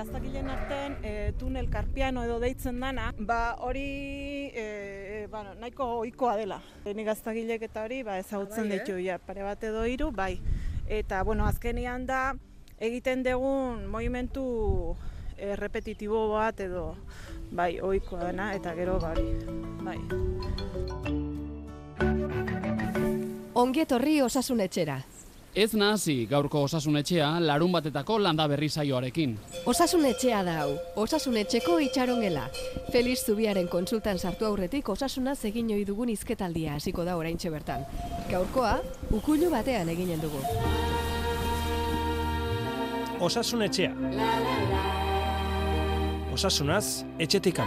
gaztakilen artean e, tunel karpiano edo deitzen dana, ba hori e, bueno, nahiko ohikoa dela. Ni gaztagilek eta hori ba, ezagutzen bai, ditu, ja, pare bat edo hiru, bai. Eta, bueno, azkenian da, egiten dugun movimentu e, repetitibo bat edo, bai, ohikoa dena, eta gero, bai, bai. Ongetorri osasun etxera. Ez nazi gaurko osasunetxea larun batetako landa berri saioarekin. Osasunetxea da hau, osasunetxeko itxarongela. Feliz Zubiaren konsultan sartu aurretik osasuna egin ohi dugun izketaldia hasiko da oraintxe bertan. Gaurkoa, ukulu batean eginen dugu. Osasunetxea. Osasunaz, etxetik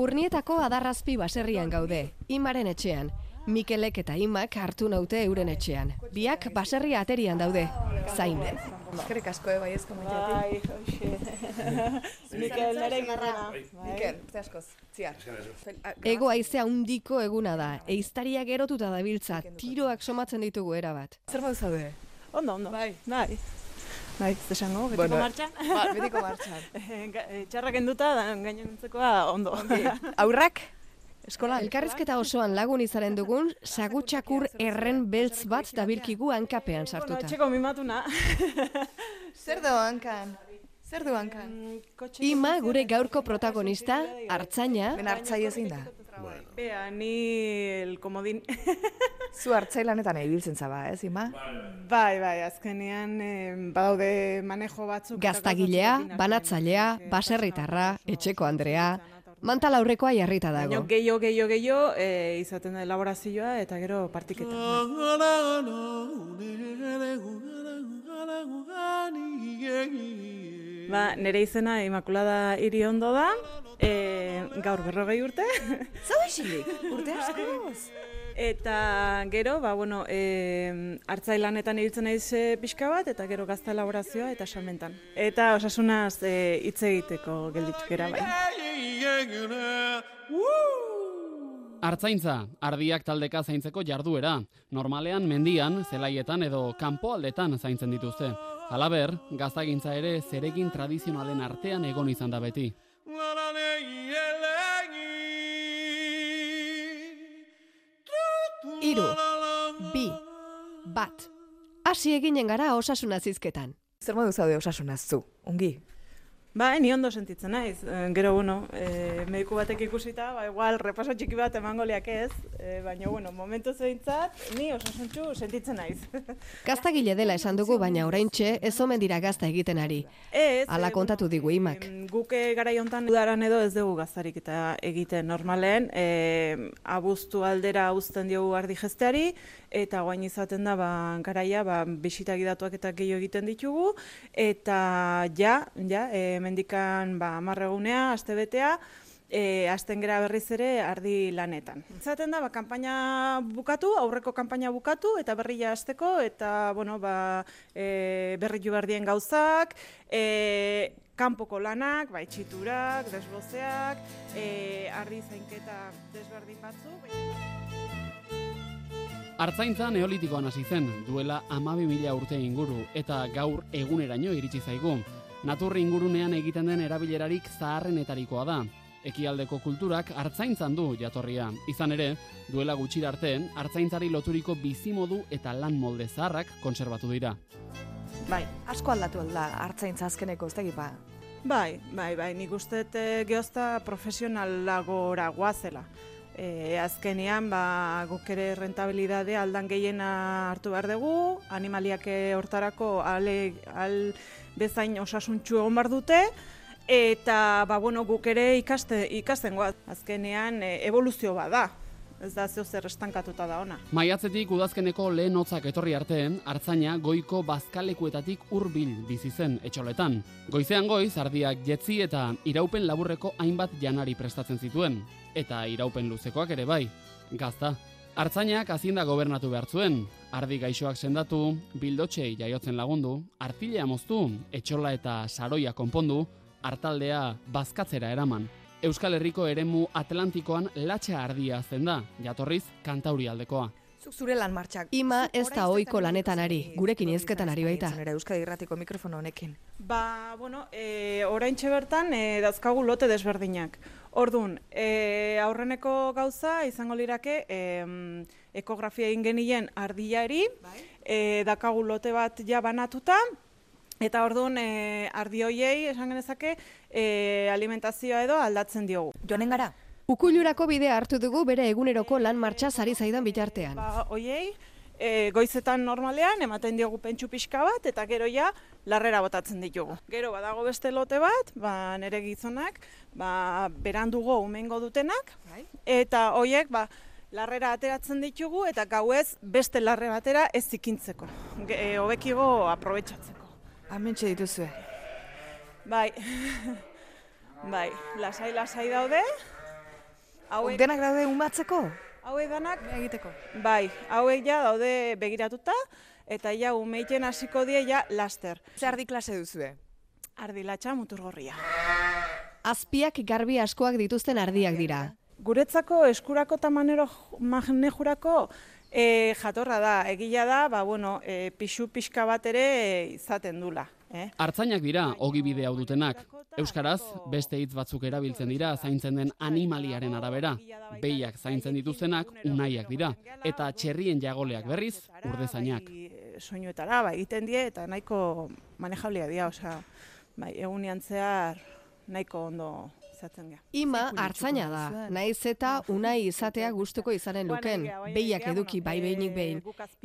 Urnietako adarrazpi baserrian gaude, imaren etxean. Mikelek eta imak hartu naute euren etxean. Biak baserria aterian daude, zain. Eskerrik asko, bai ezko Bai, Mikel, nere bai. Mikel, ze askoz, ziar. Ego aizea undiko eguna da, eiztaria gerotuta dabiltza, tiroak somatzen ditugu erabat. Zer modu zaude? Ondo, ondo. Bai. Bai. Bai, ez esango, betiko bueno, martxan. Ba, betiko martxan. Eh, txarrak enduta, gainonentzekoa ondo. Aurrak? Eskola, elkarrizketa osoan lagun izaren dugun, sagutxakur erren beltz bat dabilkigu hankapean sartuta. Bueno, txeko mimatuna. Zer da hankan? Zer du hankan? Mm, Ima, gure gaurko protagonista, hartzaina. Ben hartzai ezin da. Bueno. Bea, ni el komodin. Zu hartzailanetan ibiltzen zaba, ez, Ima? Bai, bai, azkenean eh, badaude manejo batzuk. Gaztagilea, banatzailea, baserritarra, etxeko Andrea, mantala aurrekoa jarrita dago. Baina gehiago, gehiago, gehiago, e, izaten da elaborazioa eta gero partiketa. Ba, nire izena Imakulada hiri ondo da, e, gaur berrogei urte. Zau urte askoz? Eta gero, ba, bueno, e, hartzailanetan ibiltzen naiz e, pixka bat, eta gero gazta elaborazioa eta salmentan. Eta osasunaz e, hitz egiteko geldituk era, bai. Artzaintza, ardiak taldeka zaintzeko jarduera. Normalean, mendian, zelaietan edo kanpoaldetan zaintzen dituzte. Halaber, gaztagintza ere zerekin tradizionalen artean egon izan da beti. Iru, bi, bat. Hasi eginen gara osasuna zizketan. Zer modu zaude osasuna zu, ungi? Ba, ni ondo sentitzen naiz. Eh, gero, bueno, e, mediku batek ikusita, ba, igual, repaso txiki bat emango liak ez, e, baina, bueno, momentu zeintzat, ni osasuntxu sentitzen naiz. Gaztagile dela esan dugu, baina oraintxe ez omen dira gazta egiten ari. Ez. Ala kontatu digu imak. Guke gara jontan udaran edo ez dugu gaztarik eta egiten normalen, e, abuztu aldera uzten diogu ardi jesteari, eta guain izaten da, ba, garaia, ba, bisita gidatuak eta gehiago egiten ditugu, eta ja, ja, e, mendikan ba, amarregunea, aste betea, e, azten gera berriz ere ardi lanetan. Zaten da, ba, kampaina bukatu, aurreko kampaina bukatu, eta berria hasteko eta bueno, ba, e, berri berdien gauzak, e, kanpoko lanak, ba, itxiturak, desbozeak, e, ardi zainketa desberdin batzu. Artzaintza neolitikoan hasi zen, duela amabi mila urte inguru, eta gaur eguneraino iritsi zaigu. Naturri ingurunean egiten den erabilerarik zaharrenetarikoa da. Ekialdeko kulturak hartzaintzan du jatorria. Izan ere, duela gutxir arte, hartzaintzari loturiko bizimodu eta lan molde zaharrak konserbatu dira. Bai, asko aldatu alda hartzaintza azkeneko ez ba? Bai, bai, bai, nik uste e, geozta profesionalagora guazela. E, azkenean, ba, guk ere rentabilidade aldan gehiena hartu behar dugu, animaliak hortarako ale, al, bezain osasuntxu egon bar dute eta ba, bueno, guk ere ikaste, ikasten goaz. Azkenean e, evoluzio bada. Ez da zeu zer estankatuta da ona. Maiatzetik udazkeneko lehen hotzak etorri arteen, hartzaina goiko bazkalekuetatik hurbil bizi zen etxoletan. Goizean goiz, ardiak jetzi eta iraupen laburreko hainbat janari prestatzen zituen. Eta iraupen luzekoak ere bai. Gazta, Artzainak azinda gobernatu behar zuen, ardi gaixoak sendatu, bildotxei jaiotzen lagundu, artilea moztu, etxola eta saroia konpondu, hartaldea bazkatzera eraman. Euskal Herriko eremu Atlantikoan latxa ardia zen da, jatorriz kantauri aldekoa. Zuk zure lan martxak. Ima ez da ohiko lanetan ari, gurekin izan ari baita. Euskadi Irratiko mikrofono honekin. Ba, bueno, e, oraintxe bertan e, dauzkagu lote desberdinak. Ordun, e, aurreneko gauza izango lirake e, ekografia egin genien ardiari, e, dakagu lote bat ja banatuta, eta orduan e, ardi hoiei esan genezake e, alimentazioa edo aldatzen diogu. Joanen gara? Ukulurako bidea hartu dugu bere eguneroko lan martxa sari zaidan bitartean. Ba, hoiei, e, goizetan normalean ematen diogu pentsu pixka bat eta gero ja larrera botatzen ditugu. Gero badago beste lote bat, ba, nire gizonak, ba, berandugo umengo dutenak, Bai. eta hoiek ba, larrera ateratzen ditugu eta gauez beste larre batera ez zikintzeko. E, hobekigo aprobetsatzeko. Hementxe dituzue. Bai, bai, lasai lasai daude, hauek, Denak daude umatzeko? hauek danak Egiteko. Bai, hauek ja daude begiratuta, eta ja umeiten hasiko die ja laster. Ze ardi klase duzue? Ardilatxa muturgorria. Azpiak garbi askoak dituzten ardiak dira. Guretzako eskurako eta manero magnejurako e, jatorra da, egila da, ba, bueno, e, pixu pixka bat ere izaten dula. Artzainak dira ogibide hau dutenak. Euskaraz, beste hitz batzuk erabiltzen dira zaintzen den animaliaren arabera. Behiak zaintzen dituztenak unaiak dira. Eta txerrien jagoleak berriz, urdezainak. Bai, soinuetara, ba, egiten die, eta nahiko manejablia dira, osea, bai, egunean zehar nahiko ondo izaten gea. Ima hartzaina da, naiz eta unai izatea gustuko izanen luken, behiak eduki bai behinik behin,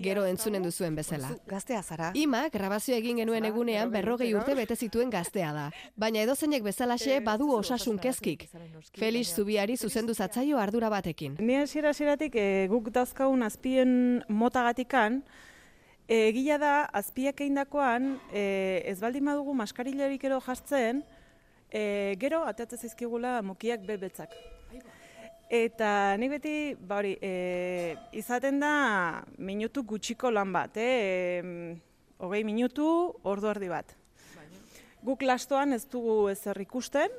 gero entzunen duzuen bezala. Gaztea zara? Ima grabazio egin genuen egunean berrogei urte bete zituen gaztea da, baina edozeinek bezalaxe badu osasun kezkik. Felix Zubiari zuzendu zatzaio ardura batekin. Ni hasiera hasieratik e, guk dauzkagun azpien motagatikan, egia da azpiak eindakoan e, ez baldin badugu maskarilarik ero jartzen, e, gero atatzen zaizkigula mukiak bebetzak. Eta ni beti, ba hori, e, izaten da minutu gutxiko lan bat, eh? Em, hogei minutu, ordu erdi bat. Guk lastoan ez dugu ezer ikusten,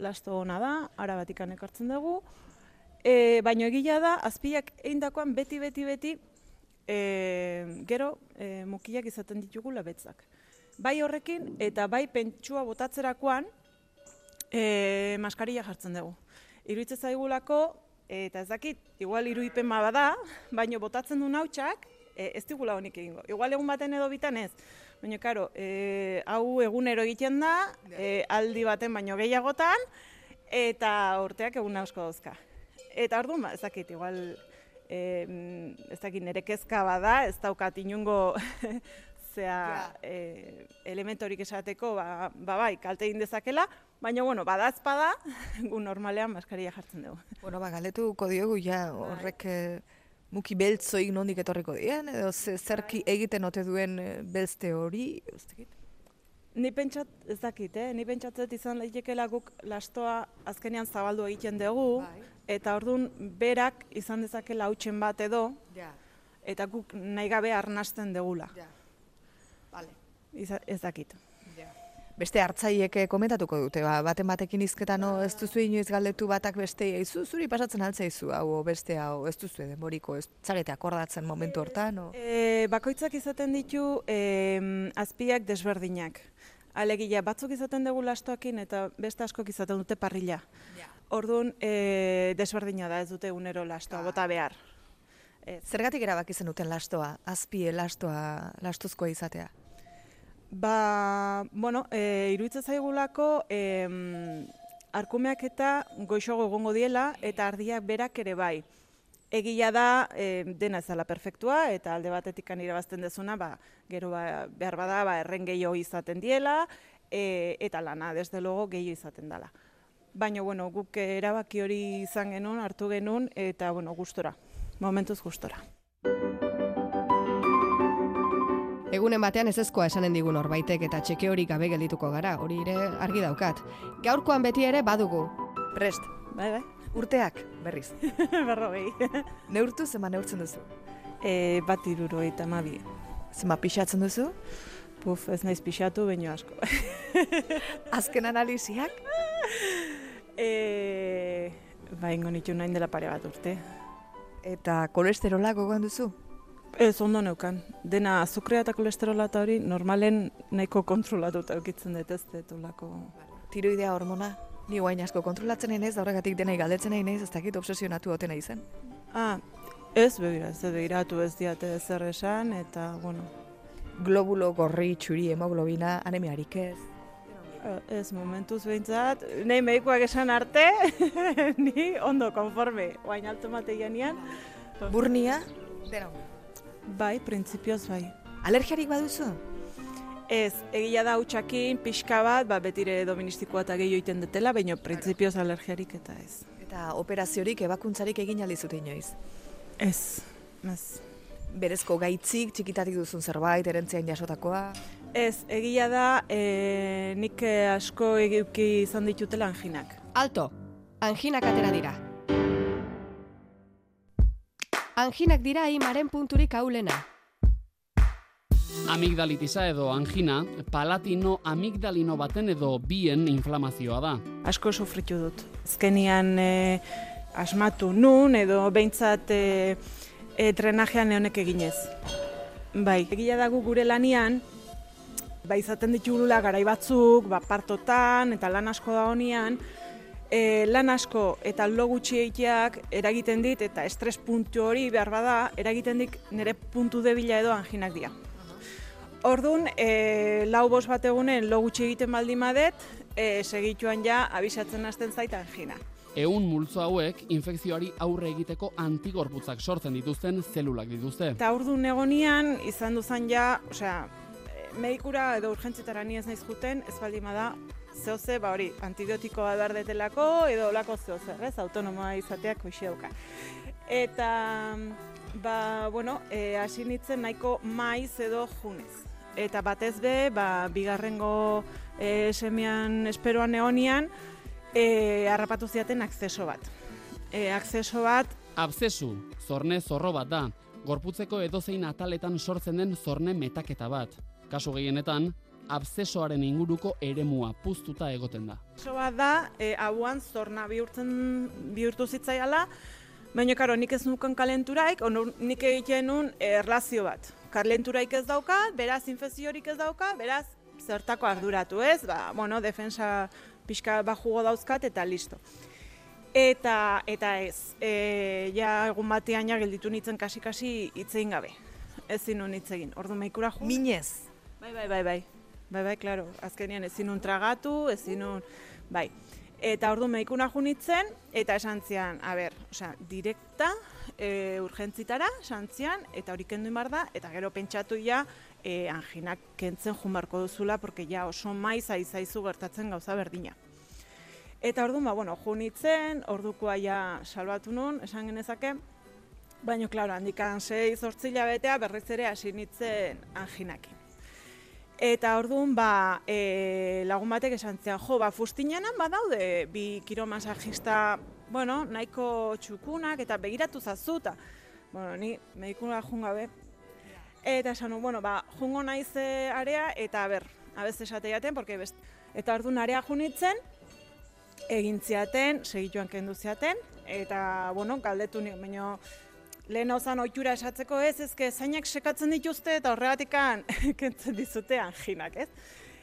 lasto ona da, ara batikan ekartzen dugu, e, baino egila da, azpiak eindakoan beti, beti, beti, e, gero e, mukiak izaten ditugu labetzak. Bai horrekin, eta bai pentsua botatzerakoan, e, maskarilla jartzen dugu. Iruitze zaigulako, eta ez dakit, igual iruipen bada, baino botatzen du nautxak, e, ez digula honik egingo. Igual egun baten edo bitan ez. Baina, karo, e, hau egunero egiten da, e, aldi baten baino gehiagotan, eta urteak egun asko dauzka. Eta orduan, ba, ez dakit, igual, e, ez dakit, nire kezka bada, ez daukat inungo zea e, elementorik esateko, ba, ba bai, kalte egin dezakela, baina, bueno, badazpada, gu normalean maskaria jartzen dugu. Bueno, ba, galetuko diogu ja horrek eh, muki beltzoik nondik etorriko dien, edo ze, zerki egiten ote duen eh, belzte hori, dakit. Ni pentsat, ez dakit, eh? ni pentsatzet izan daitekeela guk lastoa azkenean zabaldu egiten dugu, eta orduan berak izan dezakela hautsen bat edo, Ja, eta guk nahi gabe arnasten degula. ja. Vale. Iza, ez dakit. Beste hartzaiek eh, komentatuko dute, ba, baten batekin izketan no, ez duzu inoiz galdetu batak beste, zu, zuri pasatzen altzaizu hau, beste hau, ez duzu denboriko, ez zarete akordatzen momentu hortan, o? E, bakoitzak izaten ditu e, azpiak desberdinak. Alegia, batzuk izaten dugu lastoakin eta beste askok izaten dute parrilla. Orduan, e, desberdina da ez dute unero lastoa, bota behar. Ez. Zergatik erabaki zenuten lastoa, azpie lastoa, lastuzkoa izatea? Ba, bueno, e, iruditzen zaigulako e, arkumeak eta goixogo egongo diela eta ardiak berak ere bai. Egia da e, dena ez dela perfektua eta alde batetik irabazten dezuna, ba, gero ba, behar bada ba, erren gehiago izaten diela e, eta lana, desde logo gehiago izaten dela. Baina, bueno, guk erabaki hori izan genuen, hartu genuen, eta, bueno, gustora. Momentuz gustora. Egunen batean ezezkoa esanen digun norbaitek eta txeke hori gabe geldituko gara, hori ere argi daukat. Gaurkoan beti ere badugu. Prest, Bai, bai, urteak, berriz. berrogei. Neurtu zema neurtzen duzu? e, bat iruro eta mabi. Zema pixatzen duzu? Puf, ez naiz pixatu, baino asko. Azken analiziak? e, ba, ingo nitu nahin dela pare bat urte. Eta kolesterola gogoan duzu? Ez ondo neukan. Dena azukrea eta kolesterola eta hori normalen nahiko kontrolatuta eukitzen dut ez dut olako. Tiroidea hormona? Ni guain asko kontrolatzen nahi naiz, da horregatik denai galdetzen nahi naiz, ez dakit obsesionatu goten nahi zen. Ah, ez begira, ez begiratu ez diate zer esan, eta, bueno, Globulo gorri, txuri, hemoglobina, anemiarik ez. Ez momentuz behintzat, nahi medikoak esan arte, ni ondo konforme, guain alto mategianian, Burnia? Dena. bai, printzipioz bai. Alergiarik baduzu? Ez, egia da hutsakin, pixka bat, ba, betire doministikoa eta gehiago iten detela, baina printzipioz alergiarik eta ez. Eta operaziorik, ebakuntzarik egin aldizute inoiz. Ez, ez. Berezko gaitzik, txikitatik duzun zerbait, erentzian jasotakoa. Ez, egia da, e, nik eh, asko egiuki izan ditutela anginak. Alto, anginak atera dira. Anginak dira imaren punturik aulena. Amigdalitisa edo angina, palatino amigdalino baten edo bien inflamazioa da. Asko sufritu dut. Azkenian e, asmatu nun edo behintzat e, e, trenajean honek eginez. Bai, egia dago gure lanian, ba izaten ditugula garai batzuk, ba partotan eta lan asko da honian, e, lan asko eta lo gutxi egiteak eragiten dit eta estres puntu hori behar bada eragiten dik nire puntu debila edo anginak dira. Orduan, e, lau bos bat egunen lo gutxi egiten baldin badet, e, segituan ja abisatzen hasten zait angina. Ehun multzo hauek infekzioari aurre egiteko antigorputzak sortzen dituzten zelulak dituzte. Eta orduan egonian, izan duzan ja, osea, medikura edo urgentzietara ni ez naiz juten, ez baldin bada, zehoze, ba hori, antibiotikoa behar detelako, edo olako zehoze, ez, autonomoa izateak hoxe dauka. Eta, ba, bueno, e, hasi nintzen nahiko maiz edo junez. Eta batez be, ba, bigarrengo e, semian esperoan eonian, e, harrapatu ziaten akzeso bat. E, akzeso bat, Abzesu, zorne zorro bat da, gorputzeko edozein ataletan sortzen den zorne metaketa bat. Kasu gehienetan, abzesoaren inguruko eremua puztuta egoten da. Oso bat da, e, hauan zorna bihurtzen bihurtu zitzaiala, baina karo, nik ez nukan kalenturaik, ono, nik egiten nun e, erlazio bat. Kalenturaik ez dauka, beraz infeziorik ez dauka, beraz zertako arduratu ez, ba, bueno, defensa pixka bajugo dauzkat eta listo. Eta, eta ez, e, ja egun batean ja gelditu nintzen kasi-kasi hitzein gabe. Ezin nun hitz egin. Ordu meikura jo. Minez. Bai, bai, bai, bai. Bai, bai, klaro. Azkenean ezin nun tragatu, ezin nun... Bai. Eta ordu medikuna junitzen, eta esan zian, a ber, osea, direkta, e, urgentzitara, esan eta hori kendu inbar da, eta gero pentsatu ja, e, anginak kentzen junbarko duzula, porque ja oso maiz aizaizu gertatzen gauza berdina. Eta orduan, ba, bueno, junitzen, ordukoa ja salbatu nun, esan genezake, baina, klaro, handikan 6-8 hilabetea berriz ere hasi nintzen anginakin. Eta orduan, ba, e, lagun batek esan zian, jo, ba, fustinanan badaude bi kiromasajista, bueno, nahiko txukunak eta begiratu zazuta. Bueno, ni medikuna jun gabe. Eta esan, bueno, ba, jungo naiz e, area eta ber, abez esate jaten, porque best... Eta orduan area junitzen, egin ziaten, segituan kendu ziaten, eta, bueno, galdetu ni, baina lehen ozan oitura esatzeko ez, ezke zainak sekatzen dituzte eta horregatikan kentzen dizute anginak, ez?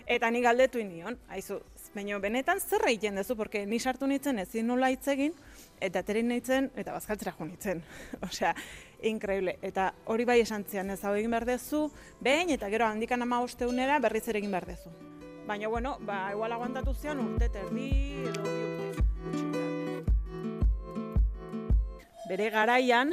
Eta ni galdetu nion, haizu, baina benetan zer egiten duzu, porque ni sartu nintzen ezin nola hitz egin, eta aterin nintzen, eta bazkaltzera jo nintzen. Osea, increíble. Eta hori bai esan zian, ez hau egin behar dezu, behin, eta gero handikan ama osteunera berriz ere egin behar dezu. Baina, bueno, ba, igual aguantatu zian urte terdi edo bi urte. Bere garaian,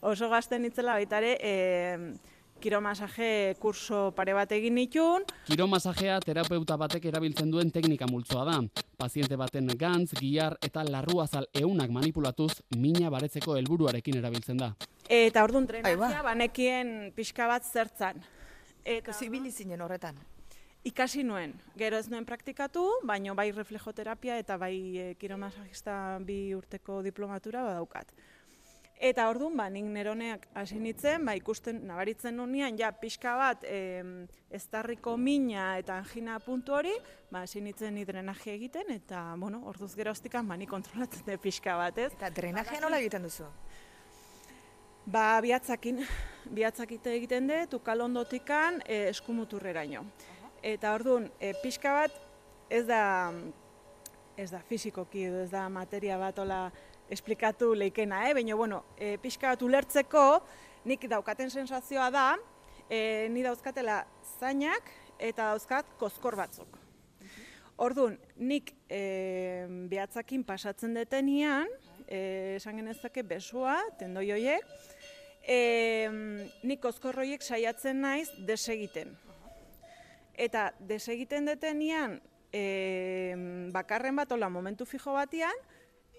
oso gazten nitzela baita ere, e, kiromasaje kurso pare bat egin nitun, Kiromasajea terapeuta batek erabiltzen duen teknika multzoa da. Paziente baten gantz, gihar eta larruazal eunak manipulatuz mina baretzeko helburuarekin erabiltzen da. eta orduan Aiba. trenazia banekien pixka bat zertzan. Eta Zibili zinen horretan. ikasi nuen, gero ez nuen praktikatu, baino bai reflejoterapia eta bai e, kiromasajista bi urteko diplomatura badaukat. Eta orduan, ba, nik neroneak hasi nintzen, ba, ikusten nabaritzen nunean, ja, pixka bat, em, eztarriko mina eta angina puntu hori, ba, hasi nintzen ni drenaje egiten, eta, bueno, orduz geroztikan, ba, ni kontrolatzen dut pixka bat, ez? Eta drenajea nola egiten duzu? Ba, bihatzakin, bihatzakite egiten dut, ukalondotikan e, eskumuturreraino. Eta orduan, e, pixka bat, ez da, ez da fizikoki ez da materia bat ola esplikatu leikena, eh? baina, bueno, e, pixka bat ulertzeko, nik daukaten sensazioa da, e, ni dauzkatela zainak eta dauzkat kozkor batzuk. Orduan, nik e, behatzakin pasatzen detenian, e, esan genezake besua, tendoi hoiek, e, nik kozkorroiek saiatzen naiz desegiten. Eta desegiten detenian, e, bakarren bat, ola, momentu fijo batian,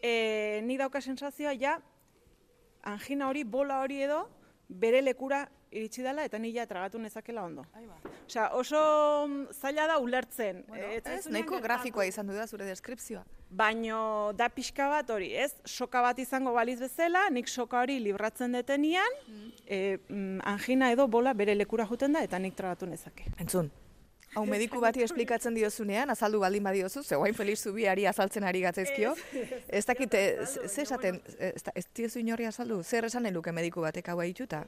e, nik dauka sensazioa ja, angina hori, bola hori edo, bere lekura iritsi dela eta nila tragatu nezakela ondo. Osea, oso mm, zaila da ulertzen. Bueno, Eh, ez, nahiko grafikoa izan du da zure deskripzioa. Baino da pixka bat hori, ez? Soka bat izango baliz bezala, nik soka hori libratzen detenian, e, mm, angina edo bola bere lekura juten da eta nik tragatu nezake. Entzun. Hau mediku bati esplikatzen diozunean, azaldu baldin badiozu, ze guain Felix Zubiari azaltzen ari gatzaizkio. Ez dakit, eh, ze esaten, ez, diozu inorri azaldu, zer esan eluke mediku batek hau itxuta?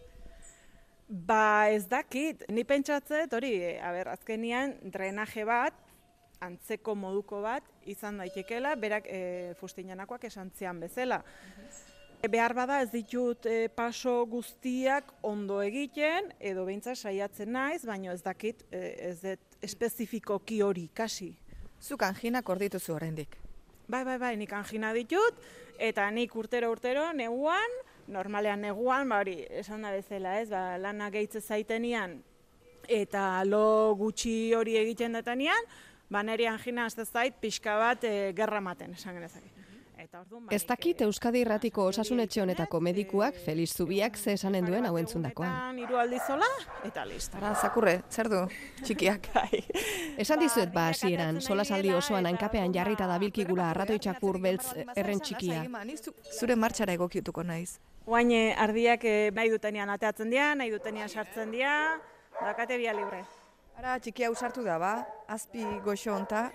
Ba ez dakit, ni pentsatzet hori, e, a ber, azkenian drenaje bat, antzeko moduko bat, izan daitekela, berak e, fustinanakoak esan zian bezala. E, Behar bada ez ditut e, paso guztiak ondo egiten, edo behintzat saiatzen naiz, baino ez dakit, e, ez dut espezifikoki hori kasi. Zuk anginak ordituzu oraindik. Bai, bai, bai, nik angina ditut, eta nik urtero urtero neguan, normalean neguan, ba hori, esan da bezala, ez, ba, lana gehitze zaitenian, eta lo gutxi hori egiten detanean, ba neri angina azte zait pixka bat e, gerra maten, esan genezake. Eta orduan, ba, Ez dakit eh, Euskadi Irratiko osasunetxe honetako medikuak eh, Felix Zubiak ze esanen duen hau entzundakoan. Hiru aldizola, eta listo. Ara, zakurre, zer du, txikiak. Bai. Esan dizuet ba Ba, hasieran, ateratzen solasaldi osoan hankapean jarrita dabilkigula arratoi txakur beltz erren txikia. Zure martxara egokiutuko naiz. Guain eh, ardiak nahi dutenian ateatzen dira, nahi dutenian sartzen dira, dakate bia libre. Ara, txikia usartu da, ba, azpi goxo honta.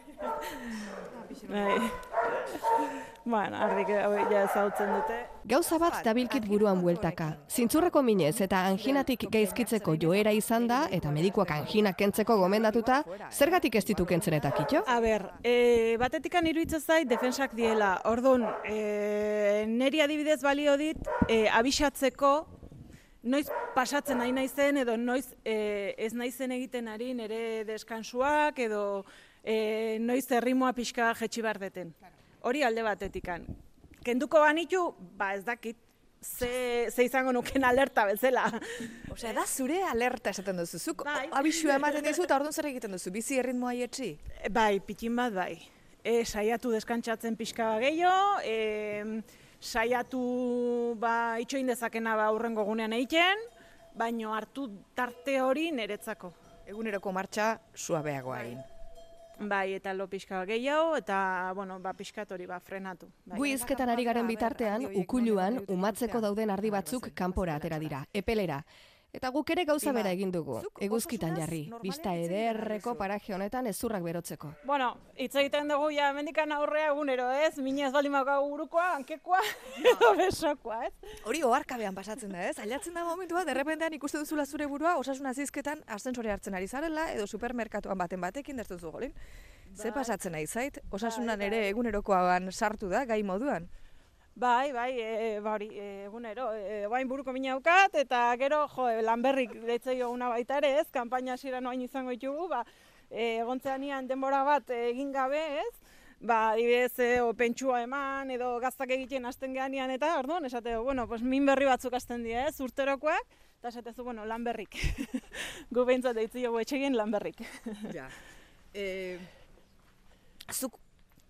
Bueno, ardik hori ja ezautzen dute. Gauza bat dabilkit buruan bueltaka. Zintzurreko minez eta anginatik gaizkitzeko joera izan da eta medikuak angina kentzeko gomendatuta, zergatik ez ditu kentzen eta kitxo? A ber, e, batetikan iruditzen zait defensak diela. Orduan, e, neri adibidez balio dit, e, abixatzeko noiz pasatzen nahi naizen edo noiz e, ez naizen egiten ari nire deskansuak edo e, noiz errimoa pixka jetxi behar deten. Hori alde batetikan. Kenduko banitu, ba ez dakit, ze, ze izango nuken alerta bezala. Osea, da zure alerta esaten duzu. Zuk Bai. abisua ematen dizu eta orduan zer egiten duzu. Bizi erritmoa ietsi. E, Bai, pitin bat bai. E, saiatu deskantsatzen pixka gehiago, e, saiatu ba, itxoin dezakena ba, urrengo gunean egiten, baino hartu tarte hori niretzako. Eguneroko martxa suabeagoa egin. Bai, eta lo pixka gehiago, eta, bueno, ba, pixkat hori ba, frenatu. Bai. Gu hizketan ari garen bitartean, ukuluan, umatzeko dauden ardi batzuk kanpora atera dira, epelera. Eta guk ere gauza Ima, bera egin dugu, eguzkitan jarri, bista ederreko paraje honetan ezurrak berotzeko. Bueno, hitz egiten dugu ja mendikan aurrea egunero, ez? Minez baldin maukagu burukoa, hankekoa, edo besokoa, ez? Hori oharkabean pasatzen da, ez? Ailatzen da momentu bat, derrepentean ikuste duzula zure burua, osasun azizketan ascentsore hartzen ari zarela, edo supermerkatuan baten batekin dertu zu golin. Ze pasatzen nahi zait? Osasunan ere egunerokoan sartu da, gai moduan. Bai, bai, e, ba hori, e, egunero, e, bain buruko mina daukat, eta gero, jo, e, lanberrik deitzei una baita ere, ez, kanpaina hasieran oain izango ditugu, ba, e, egontzean ian denbora bat egin gabe, ez, ba, adibidez, e, o, pentsua eman, edo gaztak egiten hasten geanian, eta, orduan, esate, bueno, pues, min berri batzuk hasten dira, ez, urterokoak, eta esatezu, bueno, lanberrik. Gu behintzat deitzi jogu etxegin lanberrik. Ja. E, zuk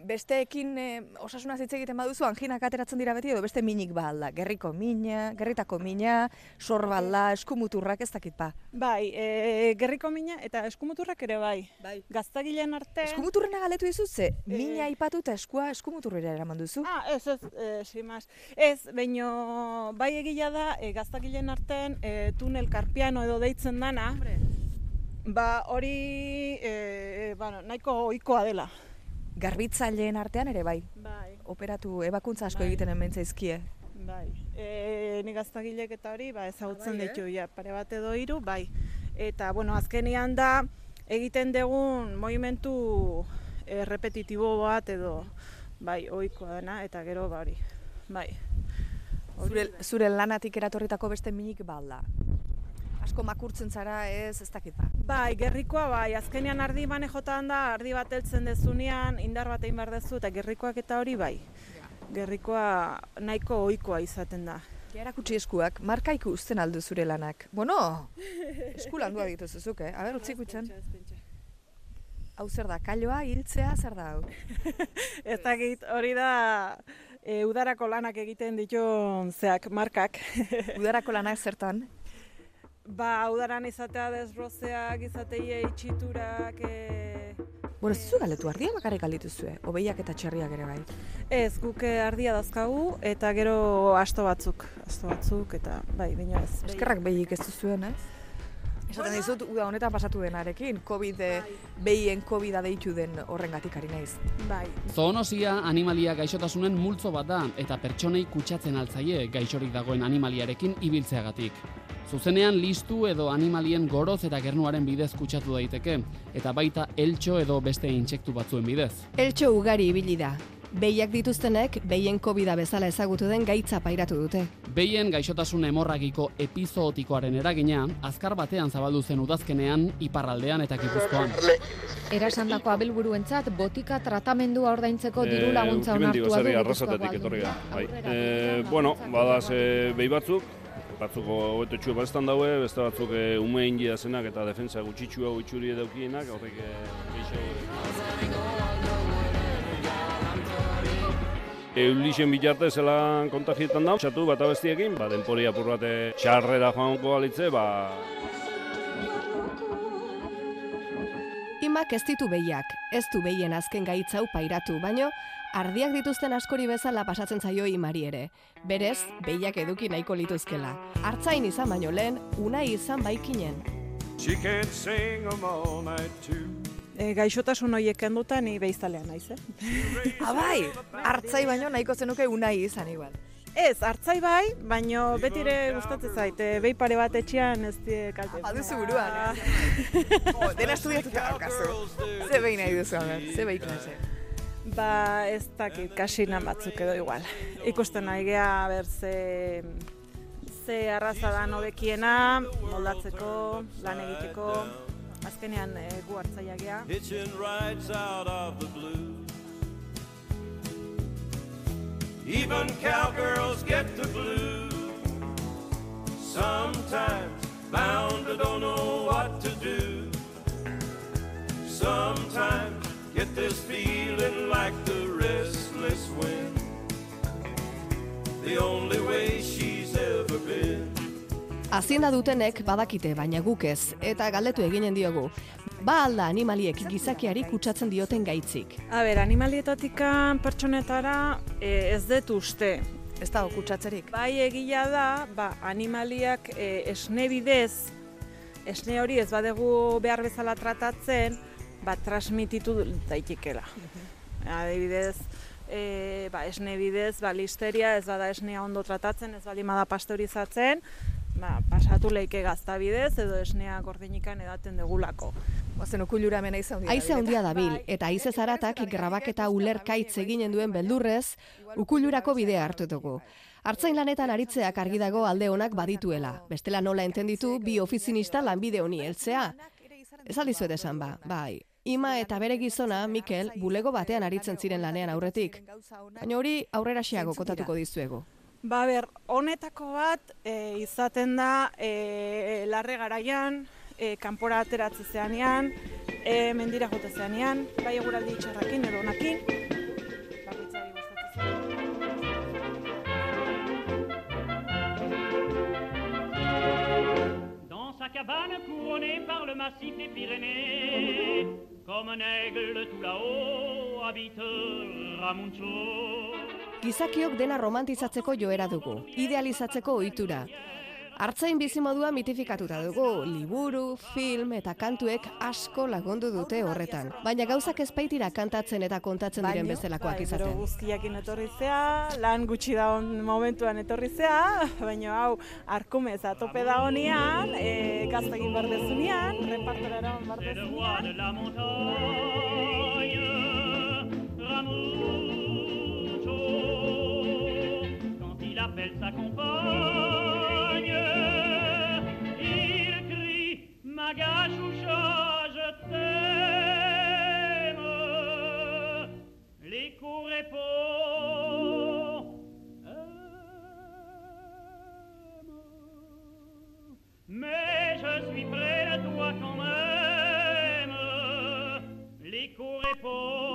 besteekin e, osasunaz hitz egiten baduzu anginak ateratzen dira beti edo beste minik ba alda. Gerriko mina, gerritako mina, sorballa, eskumuturrak ez dakit ba. Bai, e, gerriko mina eta eskumuturrak ere bai. Bai. Gaztagileen arte... Eskumuturrena galetu dizut ze, mina aipatu eta eskua eskumuturrera eraman duzu. Ah, ez, ez, e, sin más. Ez, baino bai egila da, e, gaztagileen artean e, tunel karpiano edo deitzen dana, ba hori e, bueno, nahiko ohikoa dela. Garbitzaileen artean ere bai. Bai, Operatu ebakuntza asko Bai. egiten hemen zaizkie. Bai, e, nik gaztagilek eta hori, ba, ezagutzen Bai, eh? ditu, ja, pare bat edo hiru, bai. Eta, bueno, azkenian da, egiten dugun movimentu e, repetitibo bat edo, bai, ohikoa dena, eta gero, ba, hori, bai. Zure, zure lanatik eratorritako beste minik balda. Asko makurtzen zara ez, ez dakit ba. Bai, gerrikoa bai, azkenean ardi bane jotan da, ardi bat heltzen dezunean, indar bat egin behar dezu, eta gerrikoak eta hori bai. Gerrikoa nahiko ohikoa izaten da. Erakutsi eskuak, marka ikusten aldu zure lanak. Bueno, esku landua dituzu zuk, eh? Aber, utzi gutxan. Hau zer da, kailoa, hiltzea, zer da hau? Ez dakit, hori da e, udarako lanak egiten ditun zeak, markak. Udarako lanak zertan? Ba, udaran izatea desbrozeak, izateie itxiturak, e... Bueno, ez duzu galetu ardia bakarrik galditu zue, obeiak eta txerriak ere bai. Ez, guk eh, ardia dazkagu, eta gero asto batzuk, asto batzuk, eta bai, baina ez. Eskerrak behik ez duzuen, ez? Esaten dizut, uda honetan pasatu denarekin, COVID, eh, behien COVID-a deitu den horrengatik ari naiz. Bai, Zoonosia animalia gaixotasunen multzo bat da eta pertsonei kutsatzen altzaie gaixorik dagoen animaliarekin ibiltzeagatik. Zuzenean listu edo animalien goroz eta gernuaren bidez kutsatu daiteke, eta baita eltxo edo beste intsektu batzuen bidez. Eltxo ugari ibili da. Behiak dituztenek, behien covid bezala ezagutu den gaitza pairatu dute. Behien gaixotasun hemorragiko epizootikoaren eragina, azkar batean zabaldu zen udazkenean, iparraldean eta gipuzkoan. Erasandako abelburuentzat botika tratamendua ordaintzeko diru laguntza onartua du arrasatetik etorri da. Bai. E, begira, bueno, badaz emateko. e, behi batzuk, batzuk hobeto txue balestan daue, beste batzuk e, ume india zenak eta defensa gutxitxu hau itxuri edaukienak, horrek e, Eulixen bitarte zelan kontagietan da, txatu bat abestiekin, ba, denpori apur bate txarrera joanko balitze, ba, Imak ez ditu behiak, ez du behien azken gaitzau pairatu, baino ardiak dituzten askori bezala pasatzen zaio imari ere. Berez, behiak eduki nahiko lituzkela. Artzain izan baino lehen, unai izan baikinen. She can't sing 'em all night too. e, gaixotasun horiek kenduta ni beizalea naiz, eh? Abai, hartzai baino nahiko zenuke unai izan igual. Ez, hartzai bai, baino betire gustatzen zaite, behi pare bat etxean ez die kalte. Baduzu buruan, Oh, dena estudiatuta daukazu. Ze behin nahi duzu, ze behi klase. Ba, ez dakit, kasinan batzuk edo igual. Ikusten nahi gea, ber, ze, ze arraza da nobekiena, moldatzeko, lan egiteko, azkenean e, gu hartzaia blue. Even cowgirls get the blues. Sometimes bound to don't know what to do. Sometimes get this feeling like the restless wind. The only way she's ever been. Hazienda dutenek badakite, baina guk ez, eta galdetu eginen diogu. Ba alda animaliek gizakiari kutsatzen dioten gaitzik. A ber, animalietatikan pertsonetara e, ez dut uste. Ez dago kutsatzerik. Bai egia da, ba, animaliak e, esne bidez, esne hori ez badegu behar bezala tratatzen, ba, transmititu daitekela. Adibidez, e, ba, esne bidez, ba, listeria ez bada esnea ondo tratatzen, ez bali da pasteurizatzen, ba, pasatu leike gazta bidez, edo esnea gordinikan edaten degulako. Oazen ukulura mena izan dira. Haize handia dabil, eta haize zaratak grabaketa ulerkaitz eginen duen beldurrez, ukulurako bidea hartu dugu. Artzain lanetan aritzeak argi dago alde honak badituela. Bestela nola entenditu bi ofizinista lanbide honi heltzea. Ez aldizuet esan ba, bai. Ima eta bere gizona, Mikel, bulego batean aritzen ziren lanean aurretik. Baina hori aurrera xeago kotatuko dizuegu. Ba ber, honetako bat e, izaten da e, larre garaian, e, kanpora ateratze zeanean, e, mendira jote zeanean, bai eguraldi txarrakin edo onakin. Dans sa cabane couronnée par le massif des Pyrénées, comme un aigle tout là-haut habite Ramuncho. Gizakiok dena romantizatzeko joera dugu, idealizatzeko ohitura. Artzain bizimodua mitifikatuta dugu, liburu, film eta kantuek asko lagundu dute horretan. Baina gauzak ez baitira kantatzen eta kontatzen diren bezalakoak bai, izaten. guzkiakin etorri zea, lan gutxi dagoen momentuan etorri zea, baina hau arkumez atope da honian, e, gaztegin bardezunean, repartora eraman bardezunean. Quand il appelle sa compagne, pepo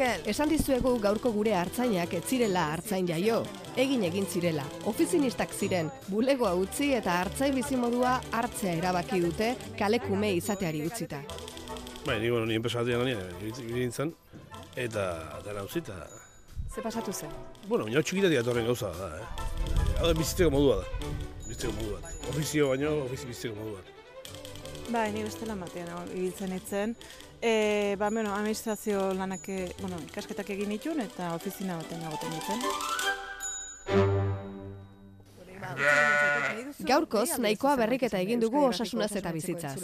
Mikel, Esan dizuegu gaurko gure hartzainak ez zirela hartzain jaio. Egin egin zirela. Ofizinistak ziren, bulegoa utzi eta hartzain bizimodua hartzea erabaki dute kalekume izateari utzita. Bai, ni, bueno, ni lanien, ibili nintzen, eta dara utzi, eta... ze pasatu zen? Bueno, baina txikitatik atorren gauza da, eh? Hau da, bizitzeko modua da. Bizitzeko modu bat. Ofizio baino, ofizi bizitzeko modu bat. Bai, ni bestela matean ibiltzen itzen. E, ba, bueno, administrazio lanak, e, bueno, ikasketak egin itun eta ofizina baten egoten ditzen. Gaurkoz, nahikoa berriketa egin dugu osasunaz eta bizitzaz.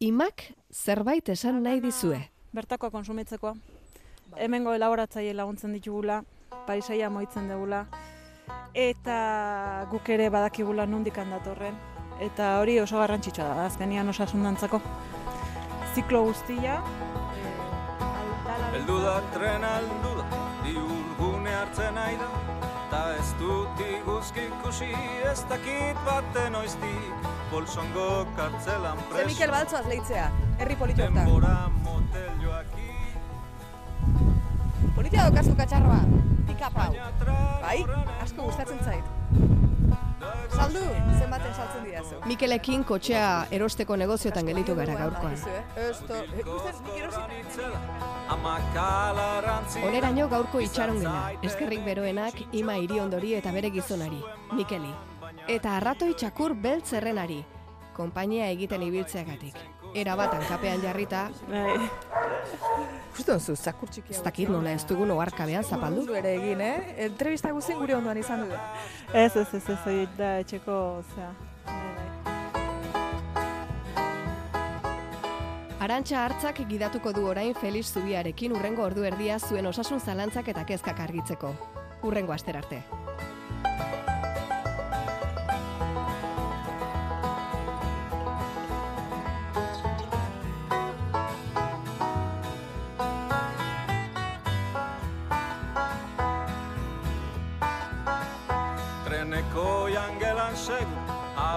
Imak zerbait esan nahi dizue. Bertakoa konsumitzekoa. Hemengo elaboratzaile laguntzen ditugula, paisaia moitzen dugula, eta guk ere badakigula nondik datorren. Eta hori oso garrantzitsua da, azkenian osasun dantzako. Ziklo guztia, Heldu da trena heldu da, diurgune hartzen nahi da, ta ez dut iguzki ikusi ez dakit baten oiztik, bolsongo kartzelan Ze preso. Mikel Baltzoaz lehitzea, herri politu. Denbora motel joaki, Politia daukazu katxarroa, pikapau. Bai, asko gustatzen zait. Saldu, zenbaten saltzen didazu. Mikelekin kotxea erosteko negoziotan gelitu gara gaurkoan. Esto, ikusten nik erosita. amakalarantzi. Oneraino gaurko itxaron gela, eskerrik beroenak ima iriondori eta bere gizonari, Mikeli. Eta arratoi txakur beltzerrenari, konpainia egiten ibiltzeagatik. Era bat hankapean jarrita, bai, Justo zu, zakur txiki ez dakit nola ez dugun oharkabean zapaldu. Ere egin, eh? Entrevista guztien gure ondoan izan du. ez, ez, ez, ez, da etxeko, osea, bai. Arantxa hartzak gidatuko du orain Felix Zubiarekin urrengo ordu erdia zuen osasun zalantzak eta kezkak argitzeko. Urrengo aster arte.